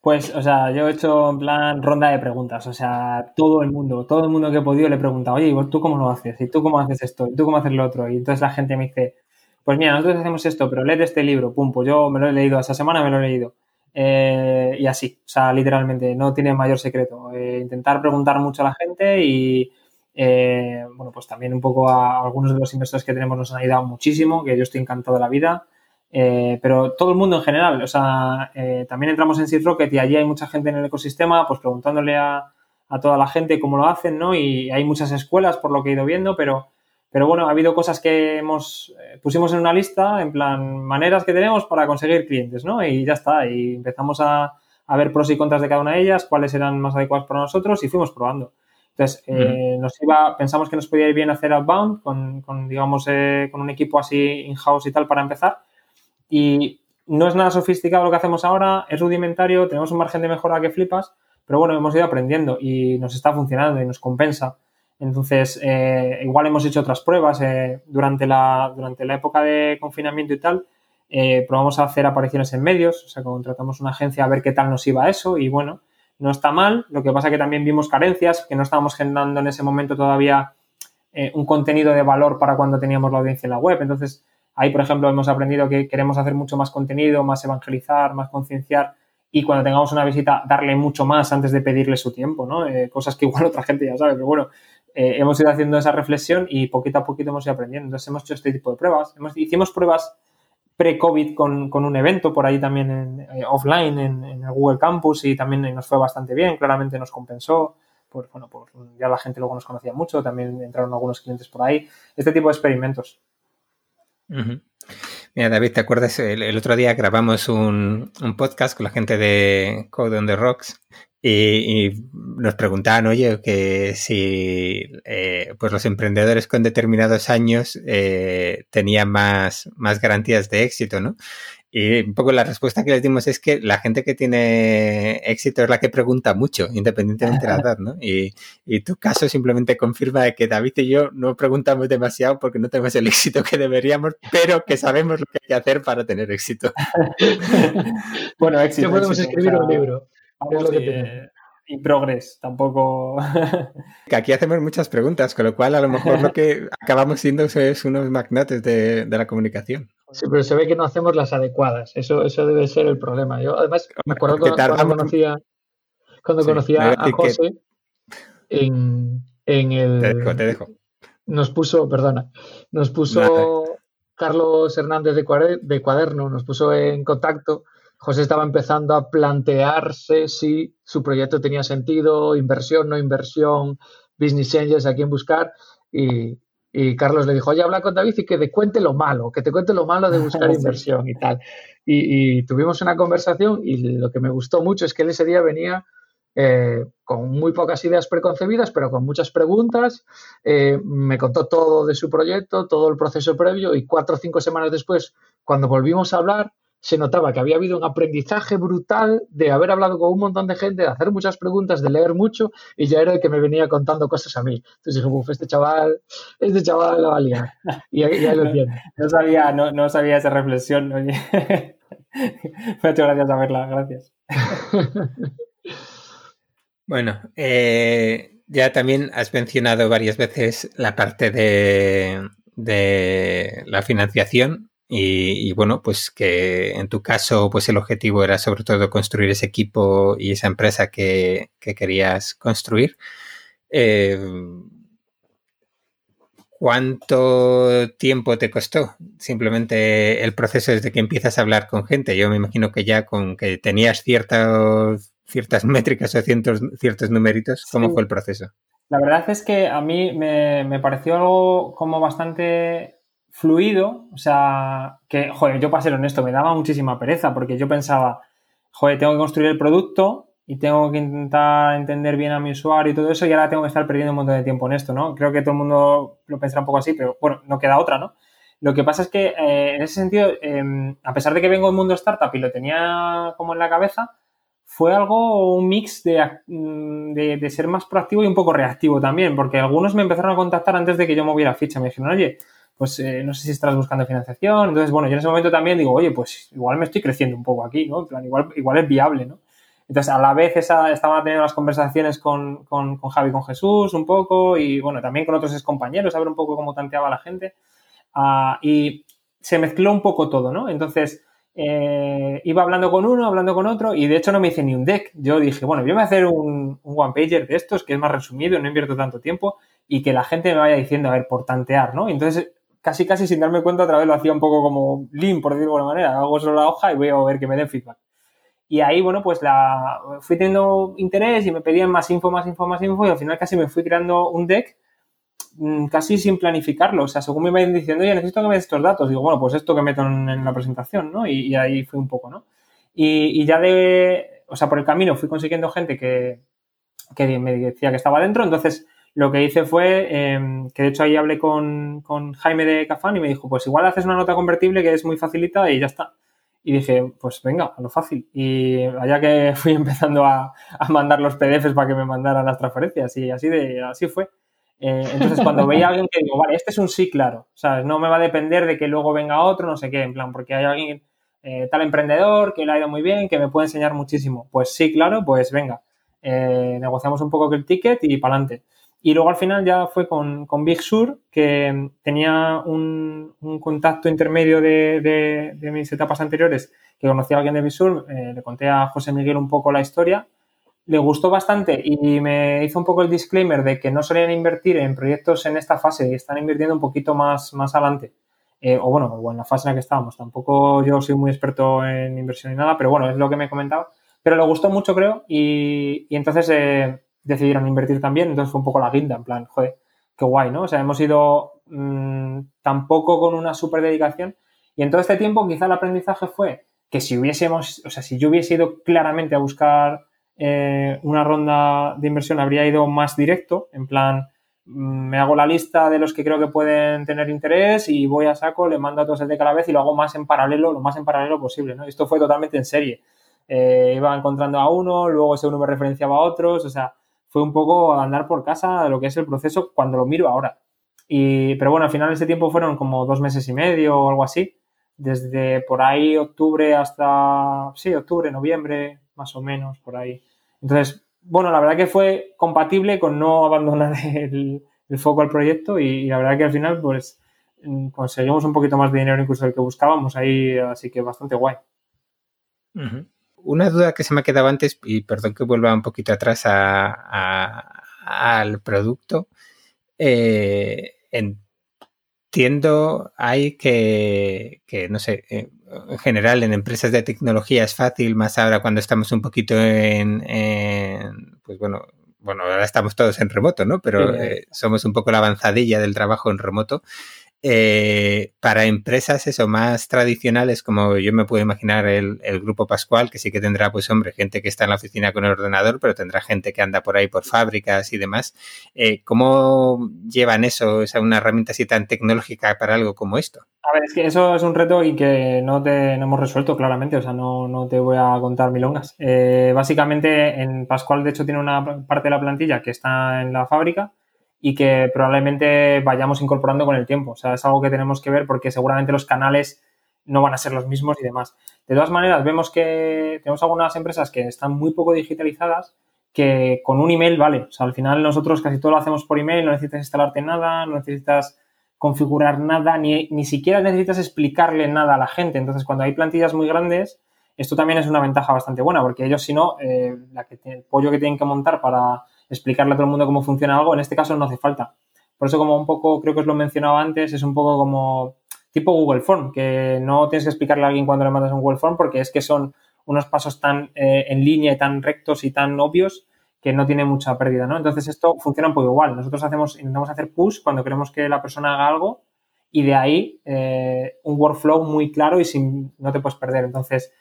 Pues, o sea, yo he hecho en plan ronda de preguntas. O sea, todo el mundo, todo el mundo que he podido le he preguntado, oye, ¿tú cómo lo haces? ¿Y tú cómo haces esto? ¿Y tú cómo haces lo otro? Y entonces la gente me dice, pues mira, nosotros hacemos esto, pero leed este libro, pum, pues yo me lo he leído, esa semana me lo he leído. Eh, y así, o sea, literalmente, no tiene mayor secreto. Eh, intentar preguntar mucho a la gente y, eh, bueno, pues también un poco a algunos de los inversores que tenemos nos han ayudado muchísimo, que yo estoy encantado de la vida. pero todo el mundo en general, o sea, también entramos en Seed Rocket y allí hay mucha gente en el ecosistema, pues preguntándole a, a toda la gente cómo lo hacen, ¿no? Y hay muchas escuelas por lo que he ido viendo, pero Pero bueno, ha habido cosas que hemos, eh, pusimos en una lista, en plan, maneras que tenemos para conseguir clientes, ¿no? Y ya está, y empezamos a, a ver pros y contras de cada una de ellas, cuáles eran más adecuadas para nosotros y fuimos probando. Entonces, eh, nos iba, pensamos que nos podía ir bien hacer outbound con, con digamos, eh, con un equipo así in-house y tal para empezar. Y no es nada sofisticado lo que hacemos ahora, es rudimentario, tenemos un margen de mejora que flipas, pero bueno, hemos ido aprendiendo y nos está funcionando y nos compensa. Entonces, eh, igual hemos hecho otras pruebas eh, durante, la, durante la época de confinamiento y tal. Eh, probamos a hacer apariciones en medios, o sea, contratamos una agencia a ver qué tal nos iba eso y bueno, no está mal. Lo que pasa que también vimos carencias, que no estábamos generando en ese momento todavía un contenido de valor para cuando teníamos la audiencia en la web. Entonces, ahí, por ejemplo, hemos aprendido que queremos hacer mucho más contenido, más evangelizar, más concienciar y cuando tengamos una visita darle mucho más antes de pedirle su tiempo, ¿no? cosas que igual otra gente ya sabe, pero bueno, eh, hemos ido haciendo esa reflexión y poquito a poquito hemos ido aprendiendo. Entonces hemos hecho este tipo de pruebas. Hemos, hicimos pruebas pre-COVID con, con, un evento por ahí también en, eh, offline en, el Google Campus y también nos fue bastante bien, claramente nos compensó. Por, bueno, por, ya la gente luego nos conocía mucho, también entraron algunos clientes por ahí. Este tipo de experimentos.
Mira, David, ¿te acuerdas? El, otro día grabamos un, un, podcast con la gente de Code on the Rocks y, nos preguntaban, oye, que si eh, pues los emprendedores con determinados años eh, tenían más, más garantías de éxito, ¿no? Y un poco la respuesta que les dimos es que la gente que tiene éxito es la que pregunta mucho, independientemente de la edad, ¿no? Y, y, tu caso simplemente confirma que David y yo no preguntamos demasiado porque no tenemos el éxito que deberíamos, pero que sabemos lo que hay que hacer para tener éxito.
bueno, éxito. podemos escribir un libro
y progress, tampoco.
que aquí hacemos muchas preguntas, con lo cual a lo mejor lo que acabamos siendo es unos magnates de, la comunicación.
Sí, pero se ve que no hacemos las adecuadas. Eso, eso debe ser el problema. Yo, además, me acuerdo cuando, conocía, cuando conocía a José en, en, el.
Te dejo, te dejo.
Nos puso, perdona, nos puso Carlos Hernández de, de Cuaderno, nos puso en contacto José estaba empezando a plantearse si su proyecto tenía sentido, inversión, no inversión, business angels, a quién buscar. Y, Carlos le dijo, oye, habla con David y que te cuente lo malo, que te cuente lo malo de buscar inversión y tal. Y, tuvimos una conversación y lo que me gustó mucho es que él ese día venía eh, con muy pocas ideas preconcebidas, pero con muchas preguntas. Eh, me contó todo de su proyecto, todo el proceso previo y cuatro o cinco semanas después, cuando volvimos a hablar, se notaba que había habido un aprendizaje brutal de haber hablado con un montón de gente, de hacer muchas preguntas, de leer mucho, y ya era el que me venía contando cosas a mí. Entonces dije, uff, este chaval, este chaval la valía. Y ahí, lo entiendo.
No sabía, no, no sabía esa reflexión, oye. me ha hecho gracias saberla, gracias.
bueno, eh, ya también has mencionado varias veces la parte de, de la financiación y, bueno, pues que en tu caso, pues el objetivo era sobre todo construir ese equipo y esa empresa que, querías construir. Eh, ¿Cuánto tiempo te costó? Simplemente el proceso desde que empiezas a hablar con gente. Yo me imagino que ya con que tenías ciertas, ciertas métricas o ciertos, ciertos numeritos, ¿cómo fue el proceso?
La verdad es que a mí me, me pareció algo como bastante fluido, o sea, que, joder, yo para ser honesto, me daba muchísima pereza porque yo pensaba, joder, tengo que construir el producto y tengo que intentar entender bien a mi usuario y todo eso y ahora tengo que estar perdiendo un montón de tiempo en esto, ¿no? Creo que todo el mundo lo pensará un poco así, pero bueno, no queda otra, ¿no? Lo que pasa es que eh, en ese sentido, em, a pesar de que vengo del mundo startup y lo tenía como en la cabeza, fue algo, un mix de, mm, de, de, ser más proactivo y un poco reactivo también, porque algunos me empezaron a contactar antes de que yo moviera ficha. Me dijeron, oye, pues eh, no sé si estás buscando financiación. Entonces, bueno, yo en ese momento también digo, oye, pues igual me estoy creciendo un poco aquí, ¿no? En plan, igual, igual es viable, ¿no? Entonces, a la vez esa, estaban teniendo las conversaciones con, con, con Javi con Jesús un poco y, bueno, también con otros compañeros, a ver un poco cómo tanteaba la gente. Uh, y se mezcló un poco todo, ¿no? Entonces, eh, iba hablando con uno, hablando con otro, y de hecho no me hice ni un deck. Yo dije, bueno, yo voy a hacer un, un one-pager de estos, que es más resumido, no invierto tanto tiempo, y que la gente me vaya diciendo, a ver, por tantear, ¿no? Entonces, casi casi sin darme cuenta otra vez lo hacía un poco como lean, por decirlo de alguna manera. Hago solo la hoja y voy a ver que me den feedback. Y ahí, bueno, pues la, fui teniendo interés y me pedían más info, más info, más info y al final casi me fui creando un deck mm, casi sin planificarlo. O sea, según me iban diciendo, oye, necesito que me des estos datos. Digo, bueno, pues esto que meto en, la presentación, ¿no? Y, ahí fue un poco, ¿no? Y, ya de, o sea, por el camino fui consiguiendo gente que, que me decía que estaba dentro. Entonces, lo que hice fue, em, que de hecho ahí hablé con, con, Jaime de Cafán y me dijo, pues igual haces una nota convertible que es muy facilita y ya está. Y dije, pues venga, a lo fácil. Y allá que fui empezando a, a mandar los PDFs para que me mandaran las transferencias y así, de, así fue. Eh, entonces, cuando veía a alguien que digo, vale, este es un sí, claro. Sea, no me va a depender de que luego venga otro, no sé qué, en plan, porque hay alguien, eh, tal emprendedor, que le ha ido muy bien, que me puede enseñar muchísimo. Pues sí, claro, pues venga. Eh, negociamos un poco el ticket y para adelante. Y luego al final ya fue con, con Big Sur, que tenía un, contacto intermedio de, de, mis etapas anteriores, que conocía a alguien de Big Sur, eh, le conté a José Miguel un poco la historia, le gustó bastante y me hizo un poco el disclaimer de que no solían invertir en proyectos en esta fase y están invirtiendo un poquito más, más adelante. Eh, o bueno, o en la fase en la que estábamos. Tampoco yo soy muy experto en inversión ni nada, pero bueno, es lo que me comentaba. Pero le gustó mucho, creo, y, y entonces eh, decidieron invertir también, entonces fue un poco la guinda, en plan, joder, qué guay, ¿no? O sea, hemos ido mmm, tampoco con una súper dedicación y en todo este tiempo quizá el aprendizaje fue que si hubiésemos, o sea, si yo hubiese ido claramente a buscar eh, una ronda de inversión, habría ido más directo, en plan, mm, me hago la lista de los que creo que pueden tener interés y voy a saco, le mando a todos el de cada vez y lo hago más en paralelo, lo más en paralelo posible, ¿no? Esto fue totalmente en serie. Eh, iba encontrando a uno, luego ese uno me referenciaba a otros, o sea, fue un poco andar por casa lo que es el proceso cuando lo miro ahora. Y, pero bueno, al final ese tiempo fueron como dos meses y medio o algo así, desde por ahí octubre hasta, sí, octubre, noviembre, más o menos, por ahí. Entonces, bueno, la verdad que fue compatible con no abandonar el, foco al proyecto y, la verdad que al final, pues, mm, conseguimos un poquito más de dinero incluso del que buscábamos ahí, así que bastante guay
una duda que se me ha quedado antes, y perdón que vuelva un poquito atrás al producto. Eh, entiendo hay que, no sé, eh, en general en empresas de tecnología es fácil, más ahora cuando estamos un poquito en, pues bueno, bueno, ahora estamos todos en remoto, ¿no? Pero eh, somos un poco la avanzadilla del trabajo en remoto. Eh, para empresas eso más tradicionales, como yo me puedo imaginar el, grupo Pascual, que sí que tendrá, pues hombre, gente que está en la oficina con el ordenador, pero tendrá gente que anda por ahí por fábricas y demás. Eh, ¿Cómo llevan eso, esa una herramienta así tan tecnológica para algo como esto?
A ver, es que eso es un reto y que no te no hemos resuelto claramente, o sea, no, no te voy a contar milongas. Eh, básicamente, en Pascual, de hecho, tiene una parte de la plantilla que está en la fábrica y que probablemente vayamos incorporando con el tiempo. O sea, es algo que tenemos que ver porque seguramente los canales no van a ser los mismos y demás. De todas maneras, vemos que tenemos algunas empresas que están muy poco digitalizadas que con un email vale. O sea, al final nosotros casi todo lo hacemos por email, no necesitas instalarte nada, no necesitas configurar nada, ni, ni siquiera necesitas explicarle nada a la gente. Entonces, cuando hay plantillas muy grandes, esto también es una ventaja bastante buena, porque ellos, si no, eh, el pollo que tienen que montar para explicarle a todo el mundo cómo funciona algo, en este caso no hace falta. Por eso, como un poco, creo que os lo he mencionado antes, es un poco como tipo Google Form, que no tienes que explicarle a alguien cuando le mandas un Google Form porque es que son unos pasos tan eh, en línea y tan rectos y tan obvios que no tiene mucha pérdida, ¿no? Entonces esto funciona un poco igual. Nosotros hacemos, intentamos hacer push cuando queremos que la persona haga algo y de ahí eh, un workflow muy claro y sin, no te puedes perder. Entonces,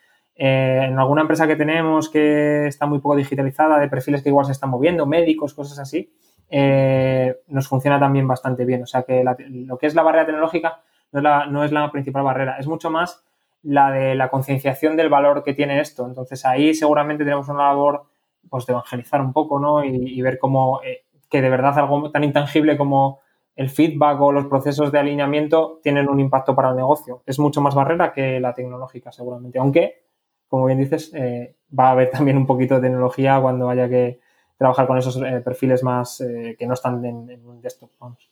eh, en alguna empresa que tenemos que está muy poco digitalizada, de perfiles que igual se están moviendo, médicos, cosas así, eh, nos funciona también bastante bien. O sea que lo que es la barrera tecnológica no es la, no es la principal barrera, es mucho más la de la concienciación del valor que tiene esto. Entonces ahí seguramente tenemos una labor pues, de evangelizar un poco ¿no? y, ver cómo eh, que de verdad algo tan intangible como el feedback o los procesos de alineamiento tienen un impacto para el negocio. Es mucho más barrera que la tecnológica seguramente, aunque como bien dices, eh, va a haber también un poquito de tecnología cuando haya que trabajar con esos eh, perfiles más eh, que no están en, un desktop. Vamos.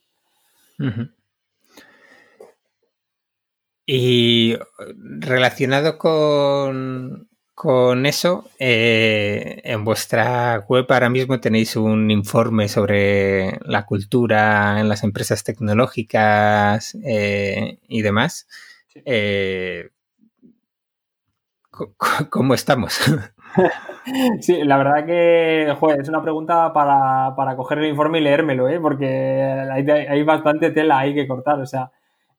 Y relacionado con, con eso, en vuestra web ahora mismo tenéis un informe sobre la cultura en las empresas tecnológicas y demás. ¿Cómo estamos?
sí, la verdad que joder, es una pregunta para, para, coger el informe y leérmelo, ¿eh? porque hay, hay, bastante tela ahí que cortar. O sea,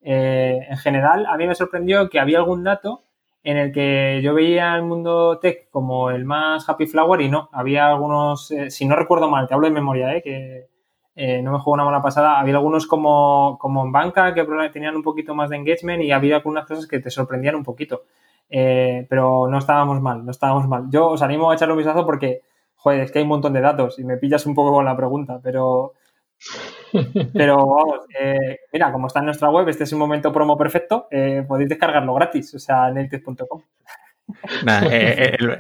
eh, en general, a mí me sorprendió que había algún dato en el que yo veía el mundo tech como el más happy flower y no, había algunos, eh, si no recuerdo mal, te hablo de memoria, ¿eh? que eh, no me juego una mala pasada, había algunos como, como en banca que tenían un poquito más de engagement y había algunas cosas que te sorprendían un poquito. Eh, pero no estábamos mal, no estábamos mal. Yo os animo a echarle un vistazo porque, joder, es que hay un montón de datos y me pillas un poco con la pregunta, pero, pero vamos, eh, mira, como está en nuestra web, este es un momento promo perfecto, eh, podéis descargarlo gratis, o sea, en eltest.com.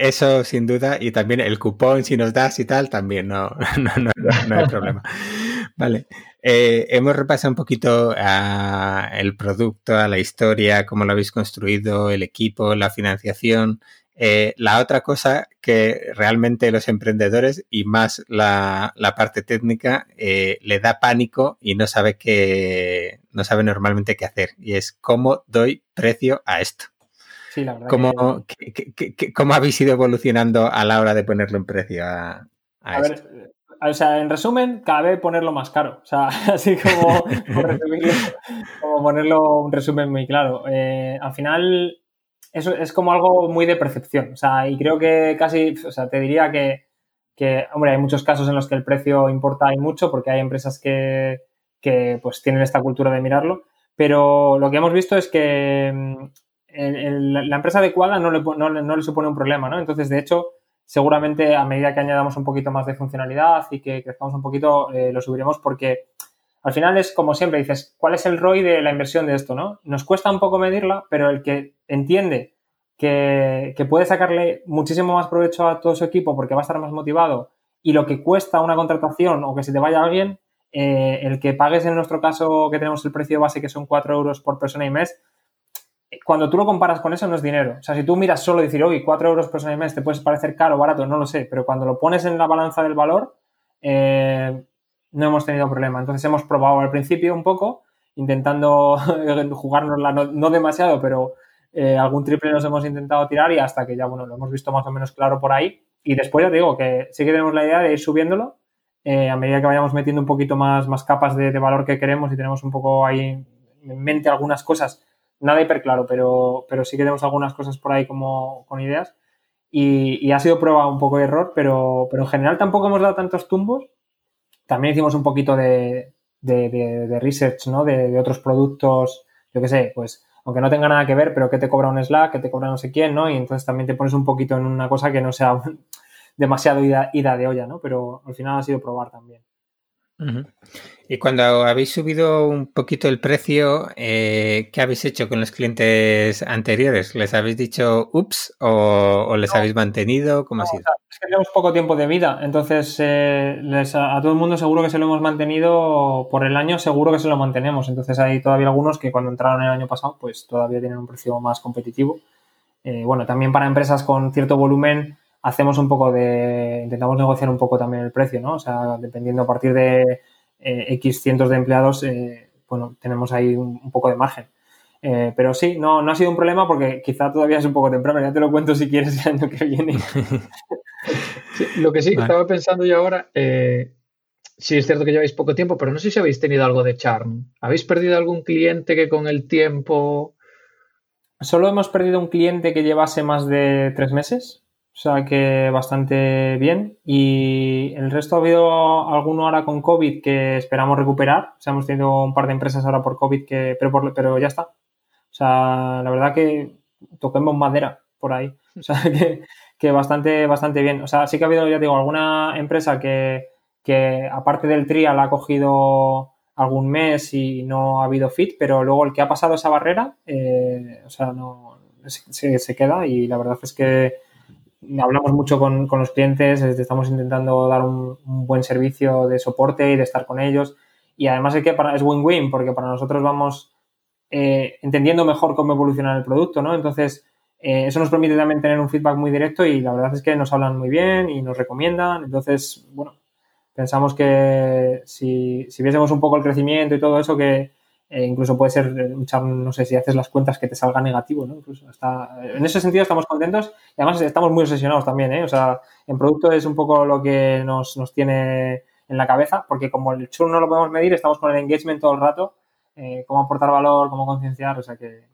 eso sin duda, y también el cupón, si nos das y tal, también no, no, no hay problema. Vale. Eh, hemos repasado un poquito a el producto, a la historia, cómo lo habéis construido, el equipo, la financiación. Eh, la otra cosa que realmente los emprendedores y más la, parte técnica eh, le da pánico y no sabe qué, no sabe normalmente qué hacer y es cómo doy precio a esto.
Sí, la verdad
¿Cómo, ¿Cómo habéis ido evolucionando a la hora de ponerlo en precio a, a, esto?
o sea, en resumen, cada vez ponerlo más caro. O sea, así como, como ponerlo un resumen muy claro. Eh, al final, eso es como algo muy de percepción. O sea, y creo que casi, o sea, te diría que, que, hombre, hay muchos casos en los que el precio importa y mucho porque hay empresas que, que pues tienen esta cultura de mirarlo. Pero lo que hemos visto es que la empresa adecuada no le, no, le supone un problema, ¿no? Entonces, de hecho, seguramente a medida que añadamos un poquito más de funcionalidad y que crezcamos un poquito, eh, lo subiremos porque al final es como siempre, dices, ¿cuál es el ROI de la inversión de esto? ¿no? Nos cuesta un poco medirla, pero el que entiende que, puede sacarle muchísimo más provecho a todo su equipo porque va a estar más motivado y lo que cuesta una contratación o que se te vaya alguien, eh, el que pagues en nuestro caso que tenemos el precio base que son 4 euros por persona y mes, cuando tú lo comparas con eso no es dinero. O sea, si tú miras solo y decir, oye, 4 euros por semana mes te puede parecer caro o barato, no lo sé, pero cuando lo pones en la balanza del valor, eh, no hemos tenido problema. Entonces hemos probado al principio un poco, intentando jugárnosla, no, demasiado, pero eh, algún triple nos hemos intentado tirar y hasta que ya, bueno, lo hemos visto más o menos claro por ahí. Y después ya digo que sí que tenemos la idea de ir subiéndolo eh, a medida que vayamos metiendo un poquito más, más capas de, de valor que queremos y tenemos un poco ahí en mente algunas cosas nada hiper claro, pero, pero sí que tenemos algunas cosas por ahí como con ideas. Y, ha sido prueba un poco de error, pero, pero en general tampoco hemos dado tantos tumbos. También hicimos un poquito de, de, research, ¿no? De, otros productos, yo qué sé, pues aunque no tenga nada que ver, pero que te cobra un Slack, que te cobra no sé quién, ¿no? Y entonces también te pones un poquito en una cosa que no sea demasiado ida, ida de olla, ¿no? Pero al final ha sido probar también.
Y cuando habéis subido un poquito el precio, eh, ¿qué habéis hecho con los clientes anteriores? ¿Les habéis dicho ups o, les habéis mantenido? ¿Cómo ha sido?
es que tenemos poco tiempo de vida, entonces eh, a, todo el mundo seguro que se lo hemos mantenido por el año, seguro que se lo mantenemos. Entonces hay todavía algunos que cuando entraron el año pasado, pues todavía tienen un precio más competitivo. Eh, bueno, también para empresas con cierto volumen hacemos un poco de, intentamos negociar un poco también el precio, ¿no? O sea, dependiendo a partir de eh, X cientos de empleados, eh, bueno, tenemos ahí un, poco de margen. Eh, pero sí, no, no ha sido un problema porque quizá todavía es un poco temprano, ya te lo cuento si quieres el año que viene.
lo que sí, estaba pensando yo ahora, sí es cierto que lleváis poco tiempo, pero no sé si habéis tenido algo de charm. ¿Habéis perdido algún cliente que con el tiempo...
Solo hemos perdido un cliente que llevase más de tres meses, o sea que bastante bien. Y el resto ha habido alguno ahora con COVID que esperamos recuperar. O sea, hemos tenido un par de empresas ahora por COVID que, pero, pero ya está. O sea, la verdad que toquemos madera por ahí. O sea, que, que, bastante, bastante bien. O sea, sí que ha habido, ya digo, alguna empresa que, que aparte del trial ha cogido algún mes y no ha habido fit, pero luego el que ha pasado esa barrera, eh, o sea, no se, se, queda y la verdad es que hablamos mucho con, los clientes, estamos intentando dar un, buen servicio de soporte y de estar con ellos. Y además es que para, es win-win, porque para nosotros vamos eh, entendiendo mejor cómo evolucionar el producto, ¿no? Entonces, eh, eso nos permite también tener un feedback muy directo y la verdad es que nos hablan muy bien y nos recomiendan. Entonces, bueno, pensamos que si, si viésemos un poco el crecimiento y todo eso, que eh, incluso puede ser, no sé si haces las cuentas que te salga negativo, ¿no? Incluso está, en ese sentido estamos contentos y además estamos muy obsesionados también, ¿eh? O sea, en producto es un poco lo que nos, nos tiene en la cabeza, porque como el churn no lo podemos medir, estamos con el engagement todo el rato, eh, cómo aportar valor, cómo concienciar, o sea que...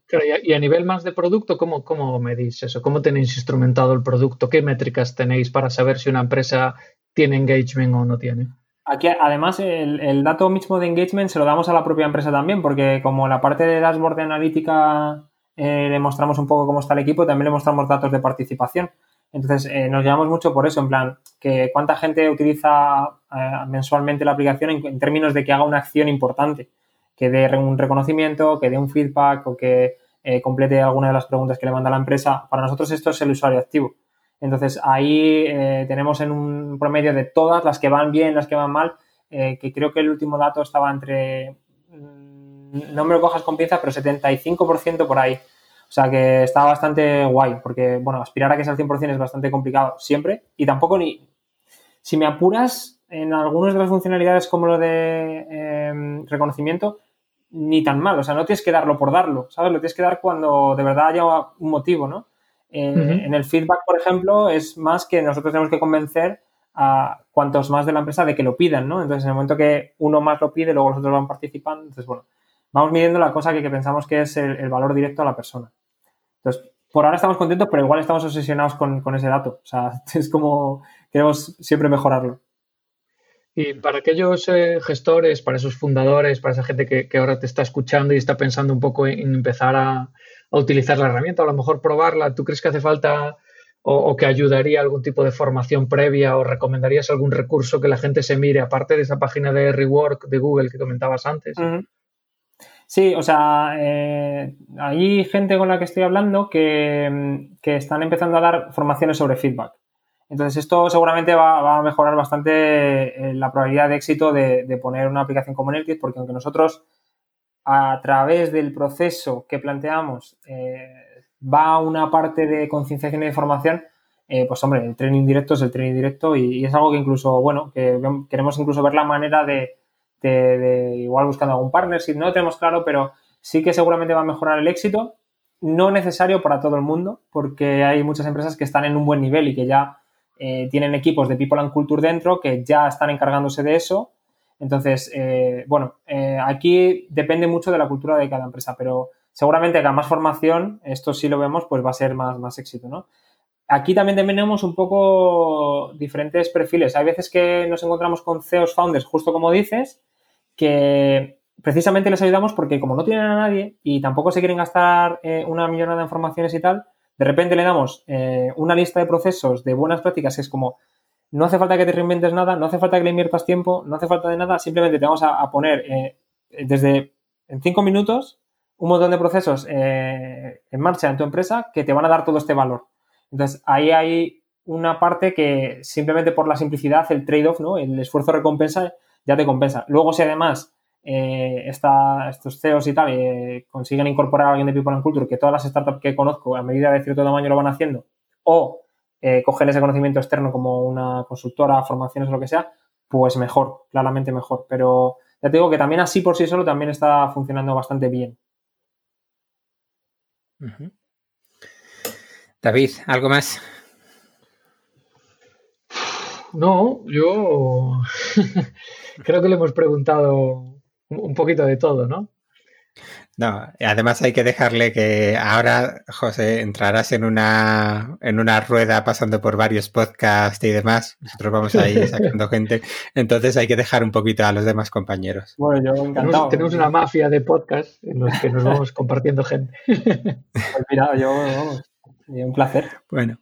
y a, nivel más de producto, ¿cómo, ¿cómo medís eso? ¿Cómo tenéis instrumentado el producto? ¿Qué métricas tenéis para saber si una empresa tiene engagement o no tiene?
Aquí, además, el, dato mismo de engagement se lo damos a la propia empresa también, porque como la parte de dashboard de analítica eh, le mostramos un poco cómo está el equipo, también le mostramos datos de participación. Entonces, eh, nos llevamos mucho por eso, en plan, que cuánta gente utiliza eh, mensualmente la aplicación en, términos de que haga una acción importante, que dé un reconocimiento, que dé un feedback o que complete alguna de las preguntas que le manda la empresa. Para nosotros esto es el usuario activo. Entonces ahí eh, tenemos en un promedio de todas, las que van bien, las que van mal, eh, que creo que el último dato estaba entre, mm, no me lo cojas con pieza, pero 75% por ahí. O sea que está bastante guay, porque bueno, aspirar a que sea el 100% es bastante complicado siempre y tampoco ni, si me apuras en algunas de las funcionalidades como lo de em, reconocimiento, ni tan mal, o sea, no tienes que darlo por darlo, ¿sabes? Lo tienes que dar cuando de verdad haya un motivo, ¿no? En el feedback, por ejemplo, es más que nosotros tenemos que convencer a cuantos más de la empresa de que lo pidan, ¿no? Entonces, en el momento que uno más lo pide, luego los otros van participando. Entonces, bueno, vamos midiendo la cosa que, pensamos que es el, valor directo a la persona. Entonces, por ahora estamos contentos, pero igual estamos obsesionados con, ese dato. O sea, es como queremos siempre mejorarlo.
Y para aquellos eh, gestores, para esos fundadores, para esa gente que, ahora te está escuchando y está pensando un poco en empezar a, a utilizar la herramienta, a lo mejor probarla. ¿Tú crees que hace falta o, que ayudaría algún tipo de formación previa o recomendarías algún recurso que la gente se mire, aparte de esa página de Rework de Google que comentabas antes?
Sí, o sea, eh, hay gente con la que estoy hablando que, están empezando a dar formaciones sobre feedback. Entonces, esto seguramente va, a mejorar bastante eh, la probabilidad de éxito de, de poner una aplicación como Nelkit, porque aunque nosotros a través del proceso que planteamos eh, va una parte de concienciación y de formación, eh, pues hombre, el training directo es el training directo y, es algo que incluso, bueno, que queremos incluso ver la manera de, igual buscando algún partner, si no lo tenemos claro, pero sí que seguramente va a mejorar el éxito. No necesario para todo el mundo, porque hay muchas empresas que están en un buen nivel y que ya eh, tienen equipos de People and Culture dentro que ya están encargándose de eso entonces, eh, bueno, eh, aquí depende mucho de la cultura de cada empresa, pero seguramente que a más formación, esto sí lo vemos, pues va a ser más, más éxito, ¿no? Aquí también tenemos un poco diferentes perfiles. Hay veces que nos encontramos con CEOs founders, justo como dices, que precisamente les ayudamos porque como no tienen a nadie y tampoco se quieren gastar eh, una millonada de informaciones y tal, de repente le damos una lista de procesos de buenas prácticas que es como, no hace falta que te reinventes nada, no hace falta que le inviertas tiempo, no hace falta de nada, simplemente te vamos a, poner eh, desde en cinco minutos un montón de procesos eh, en marcha en tu empresa que te van a dar todo este valor. Entonces, ahí hay una parte que simplemente por la simplicidad, el trade-off, ¿no? El esfuerzo recompensa ya te compensa. Luego, si además eh, estos CEOs y tal consiguen incorporar a alguien de People and Culture, que todas las startups que conozco a medida de cierto tamaño lo van haciendo, o eh, coger ese conocimiento externo como una consultora, formaciones o lo que sea, pues mejor, claramente mejor. Pero ya te digo que también así por sí solo también está funcionando bastante bien.
David, ¿algo más?
No, yo creo que le hemos preguntado un poquito de todo, ¿no?
No, además hay que dejarle que ahora, José, entrarás en una, en una rueda pasando por varios podcasts y demás. Nosotros vamos a ir sacando gente. Entonces hay que dejar un poquito a los demás compañeros.
Bueno, yo encantado. Tenemos, una mafia de podcasts en los que nos vamos compartiendo gente.
Pues mira, yo, vamos, un placer.
Bueno,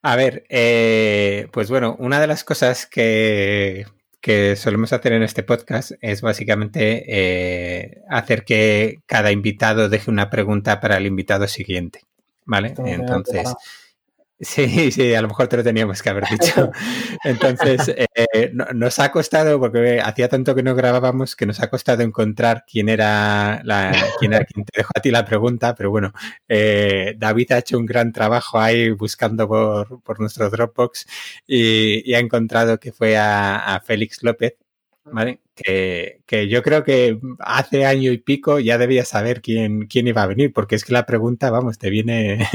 a ver, eh, pues bueno, una de las cosas que, que solemos hacer en este podcast es básicamente eh, hacer que cada invitado deje una pregunta para el invitado siguiente. ¿Vale? Entonces, Sí, sí, a lo mejor te lo teníamos que haber dicho. Entonces, eh, nos ha costado, porque hacía tanto que no grabábamos, que nos ha costado encontrar quién era, la, quién era quien te dejó a ti la pregunta, pero bueno, eh, David ha hecho un gran trabajo ahí buscando por, por nuestro Dropbox y, ha encontrado que fue a, Félix López, ¿vale? Que, que, yo creo que hace año y pico ya debía saber quién, quién iba a venir, porque es que la pregunta, vamos, te viene...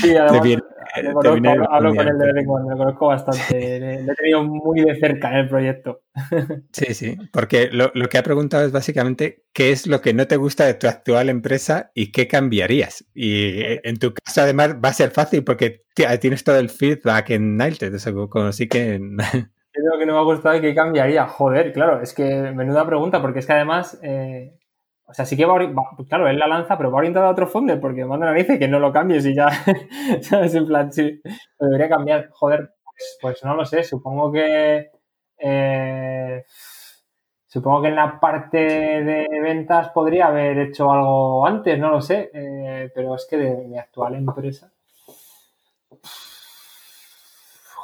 Sí, además, te viene, te conozco, viene hablo con él de vez lo conozco bastante, le, he tenido muy de cerca en el proyecto.
Sí, sí, porque lo, lo, que ha preguntado es básicamente qué es lo que no te gusta de tu actual empresa y qué cambiarías. Y en tu caso, además, va a ser fácil porque tienes todo el feedback en Nilted, o sea, como sí que...
Creo que no me ha gustado y que cambiaría. Joder, claro, es que menuda pregunta, porque es que además, eh, o sea, sí que va, va, claro, él la lanza, pero va orientado a otro fondo, porque manda dice que no lo cambies y ya, ¿sabes? En plan, sí, lo debería cambiar. Joder, pues, pues no lo sé, supongo que, eh, supongo que en la parte de ventas podría haber hecho algo antes, no lo sé, eh, pero es que de mi actual empresa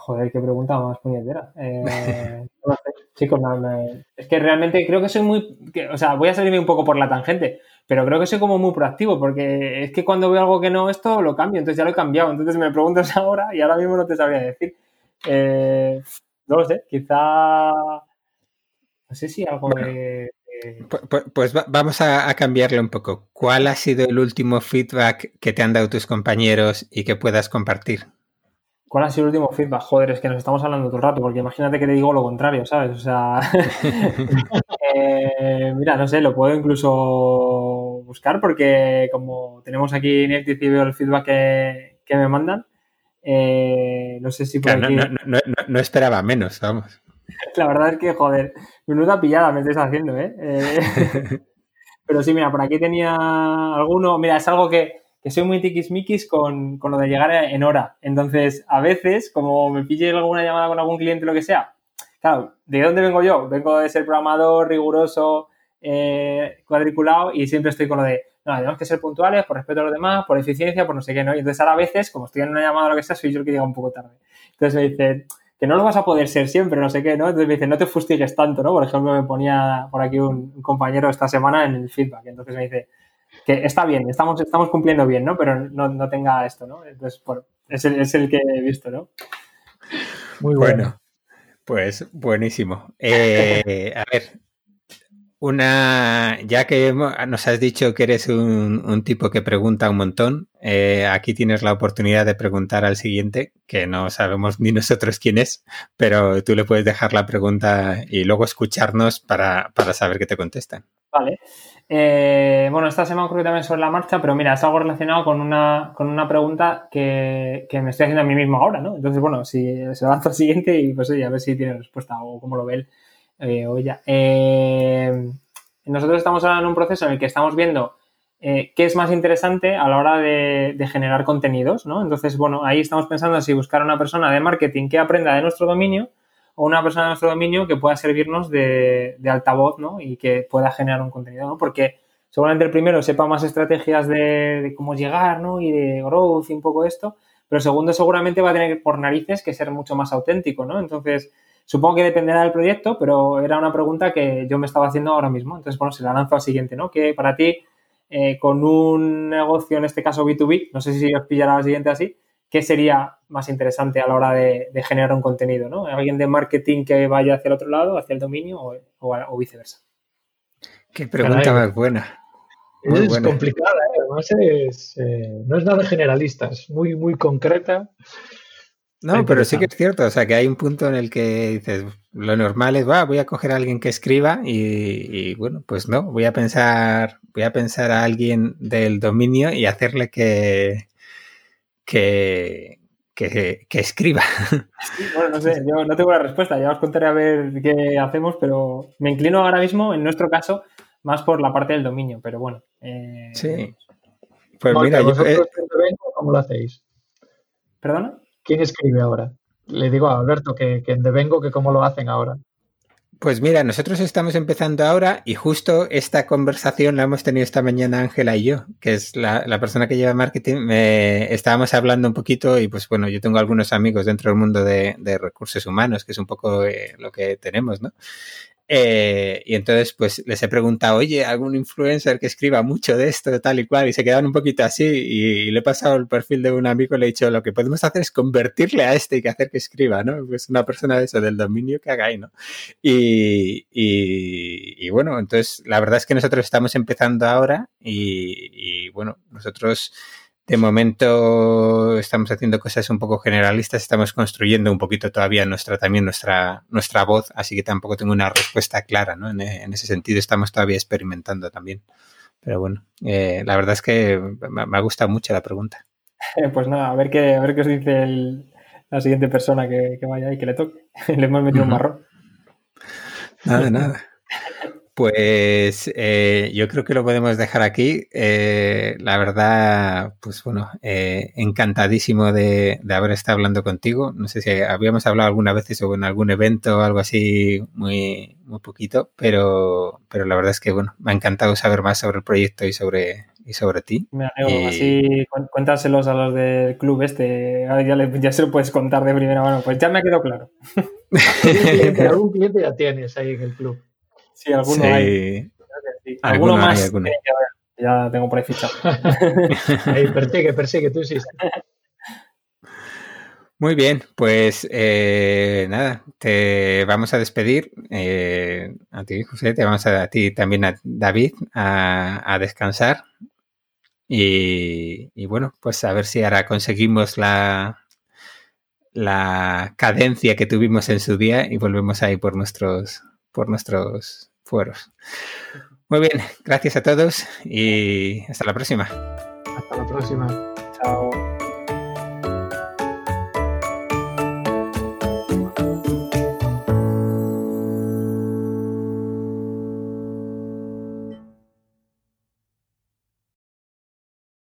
Joder, qué pregunta más puñetera. Eh, no sé, chicos, no, no, es que realmente creo que soy muy. Que, o sea, voy a salirme un poco por la tangente, pero creo que soy como muy proactivo, porque es que cuando veo algo que no, esto lo cambio, entonces ya lo he cambiado. Entonces me preguntas ahora y ahora mismo no te sabría decir. Eh, no lo sé, quizá. No sé si algo de.
Pues, pues, pues vamos a, a, cambiarle un poco. ¿Cuál ha sido el último feedback que te han dado tus compañeros y que puedas compartir?
¿Cuál ha sido el último feedback? Joder, es que nos estamos hablando todo el rato, porque imagínate que te digo lo contrario, ¿sabes? O sea, eh, mira, no sé, lo puedo incluso buscar porque como tenemos aquí Netflix y veo el feedback que, que me mandan, eh, no sé si por
claro,
aquí...
no, no, no, no, esperaba menos, vamos.
La verdad es que, joder, menuda pillada me estáis haciendo, ¿eh? eh pero sí, mira, por aquí tenía alguno, mira, es algo que soy muy tiquismiquis con, con lo de llegar en hora. Entonces, a veces, como me pille alguna llamada con algún cliente, lo que sea, claro, ¿de dónde vengo yo? Vengo de ser programador riguroso, eh, cuadriculado y siempre estoy con lo de, no, tenemos que ser puntuales por respeto a los demás, por eficiencia, por no sé qué, ¿no? Y entonces ahora a veces, como estoy en una llamada o lo que sea, soy yo el que llega un poco tarde. Entonces me dicen, que no lo vas a poder ser siempre, no sé qué, ¿no? Entonces me dicen, no te fustigues tanto, ¿no? Por ejemplo, me ponía por aquí un, un compañero esta semana en el feedback, entonces me dice, que está bien, estamos, estamos cumpliendo bien, ¿no? Pero no, no tenga esto, ¿no? Entonces, por, es, el, es, el, que he visto, ¿no?
Muy bueno. bueno pues buenísimo. Eh, a ver, una, ya que nos has dicho que eres un, un tipo que pregunta un montón, eh, aquí tienes la oportunidad de preguntar al siguiente, que no sabemos ni nosotros quién es, pero tú le puedes dejar la pregunta y luego escucharnos para, para saber qué te contestan.
Vale. Eh, bueno, esta semana ocurrió también sobre la marcha, pero mira, es algo relacionado con una, con una pregunta que, que, me estoy haciendo a mí mismo ahora, ¿no? Entonces, bueno, si se avanza al siguiente y pues oye, a ver si tiene respuesta o cómo lo ve él eh. Eh, nosotros estamos ahora en un proceso en el que estamos viendo eh, qué es más interesante a la hora de, de, generar contenidos, ¿no? Entonces, bueno, ahí estamos pensando si buscar a una persona de marketing que aprenda de nuestro dominio o una persona de nuestro dominio que pueda servirnos de, altavoz, ¿no? Y que pueda generar un contenido, ¿no? Porque seguramente el primero sepa más estrategias de, cómo llegar, ¿no? Y de growth y un poco esto, pero segundo seguramente va a tener por narices que ser mucho más auténtico, ¿no? Entonces, supongo que dependerá del proyecto, pero era una pregunta que yo me estaba haciendo ahora mismo. Entonces, bueno, se la lanzo al siguiente, ¿no? Que para ti, eh, con un negocio, en este caso B2B, no sé si os pillará la siguiente así, ¿qué sería más interesante a la hora de, de, generar un contenido? ¿no? ¿Alguien de marketing que vaya hacia el otro lado, hacia el dominio o, o, o viceversa?
Qué pregunta Caray. más buena.
Muy es buena. complicada, ¿eh? además es, eh, no es nada generalista, es muy, muy concreta.
No, pero sí que es cierto, o sea, que hay un punto en el que dices, lo normal es, va, voy a coger a alguien que escriba y, y, bueno, pues no, voy a pensar, voy a pensar a alguien del dominio y hacerle que, que, que, que, escriba.
Sí, bueno, no sé, yo no tengo la respuesta, ya os contaré a ver qué hacemos, pero me inclino ahora mismo, en nuestro caso, más por la parte del dominio, pero bueno. Eh...
Sí.
Pues mira, yo, eh... ¿cómo lo hacéis?
¿Perdona?
¿Quién escribe ahora? Le digo a Alberto que, que en Devengo que cómo lo hacen ahora.
Pues mira, nosotros estamos empezando ahora y justo esta conversación la hemos tenido esta mañana Ángela y yo, que es la, la, persona que lleva marketing. Me, estábamos hablando un poquito y pues bueno, yo tengo algunos amigos dentro del mundo de, de recursos humanos, que es un poco eh, lo que tenemos, ¿no? Eh, y entonces, pues les he preguntado, oye, algún influencer que escriba mucho de esto, tal y cual, y se quedan un poquito así. Y, le he pasado el perfil de un amigo y le he dicho, lo que podemos hacer es convertirle a este y que hacer que escriba, ¿no? Pues una persona de eso, del dominio que haga ahí, ¿no? Y, y, bueno, entonces la verdad es que nosotros estamos empezando ahora y, bueno, nosotros de momento estamos haciendo cosas un poco generalistas, estamos construyendo un poquito todavía nuestra también nuestra nuestra voz, así que tampoco tengo una respuesta clara, ¿no? En, en ese sentido estamos todavía experimentando también. Pero bueno, eh, la verdad es que me, ha gustado mucho la pregunta.
Pues nada, a ver qué, a ver qué os dice la siguiente persona que, vaya y que le toque. le hemos metido un marrón.
Nada, nada. Pues eh, yo creo que lo podemos dejar aquí. Eh, la verdad, pues bueno, eh, encantadísimo de, haber estado hablando contigo. No sé si habíamos hablado alguna vez o en algún evento o algo así, muy, muy poquito, pero, pero la verdad es que bueno, me ha encantado saber más sobre el proyecto y sobre, y sobre ti.
Me alegro, así cuéntaselos a los del club este, ya, ya se lo puedes contar de primera mano, pues ya me ha quedado claro.
algún cliente ya tienes ahí en el club.
Sí, alguno hay. Alguno, más. Ya tengo por ahí fichado.
ahí, persigue, persigue, tú sí.
Muy bien, pues eh, nada, te vamos a despedir. Eh, a ti, José, te vamos a, a ti también a David a, descansar. Y, y, bueno, pues a ver si ahora conseguimos la, la cadencia que tuvimos en su día y volvemos ahí por nuestros, por nuestros fueros. Muy bien, gracias a todos y hasta la próxima.
Hasta la próxima.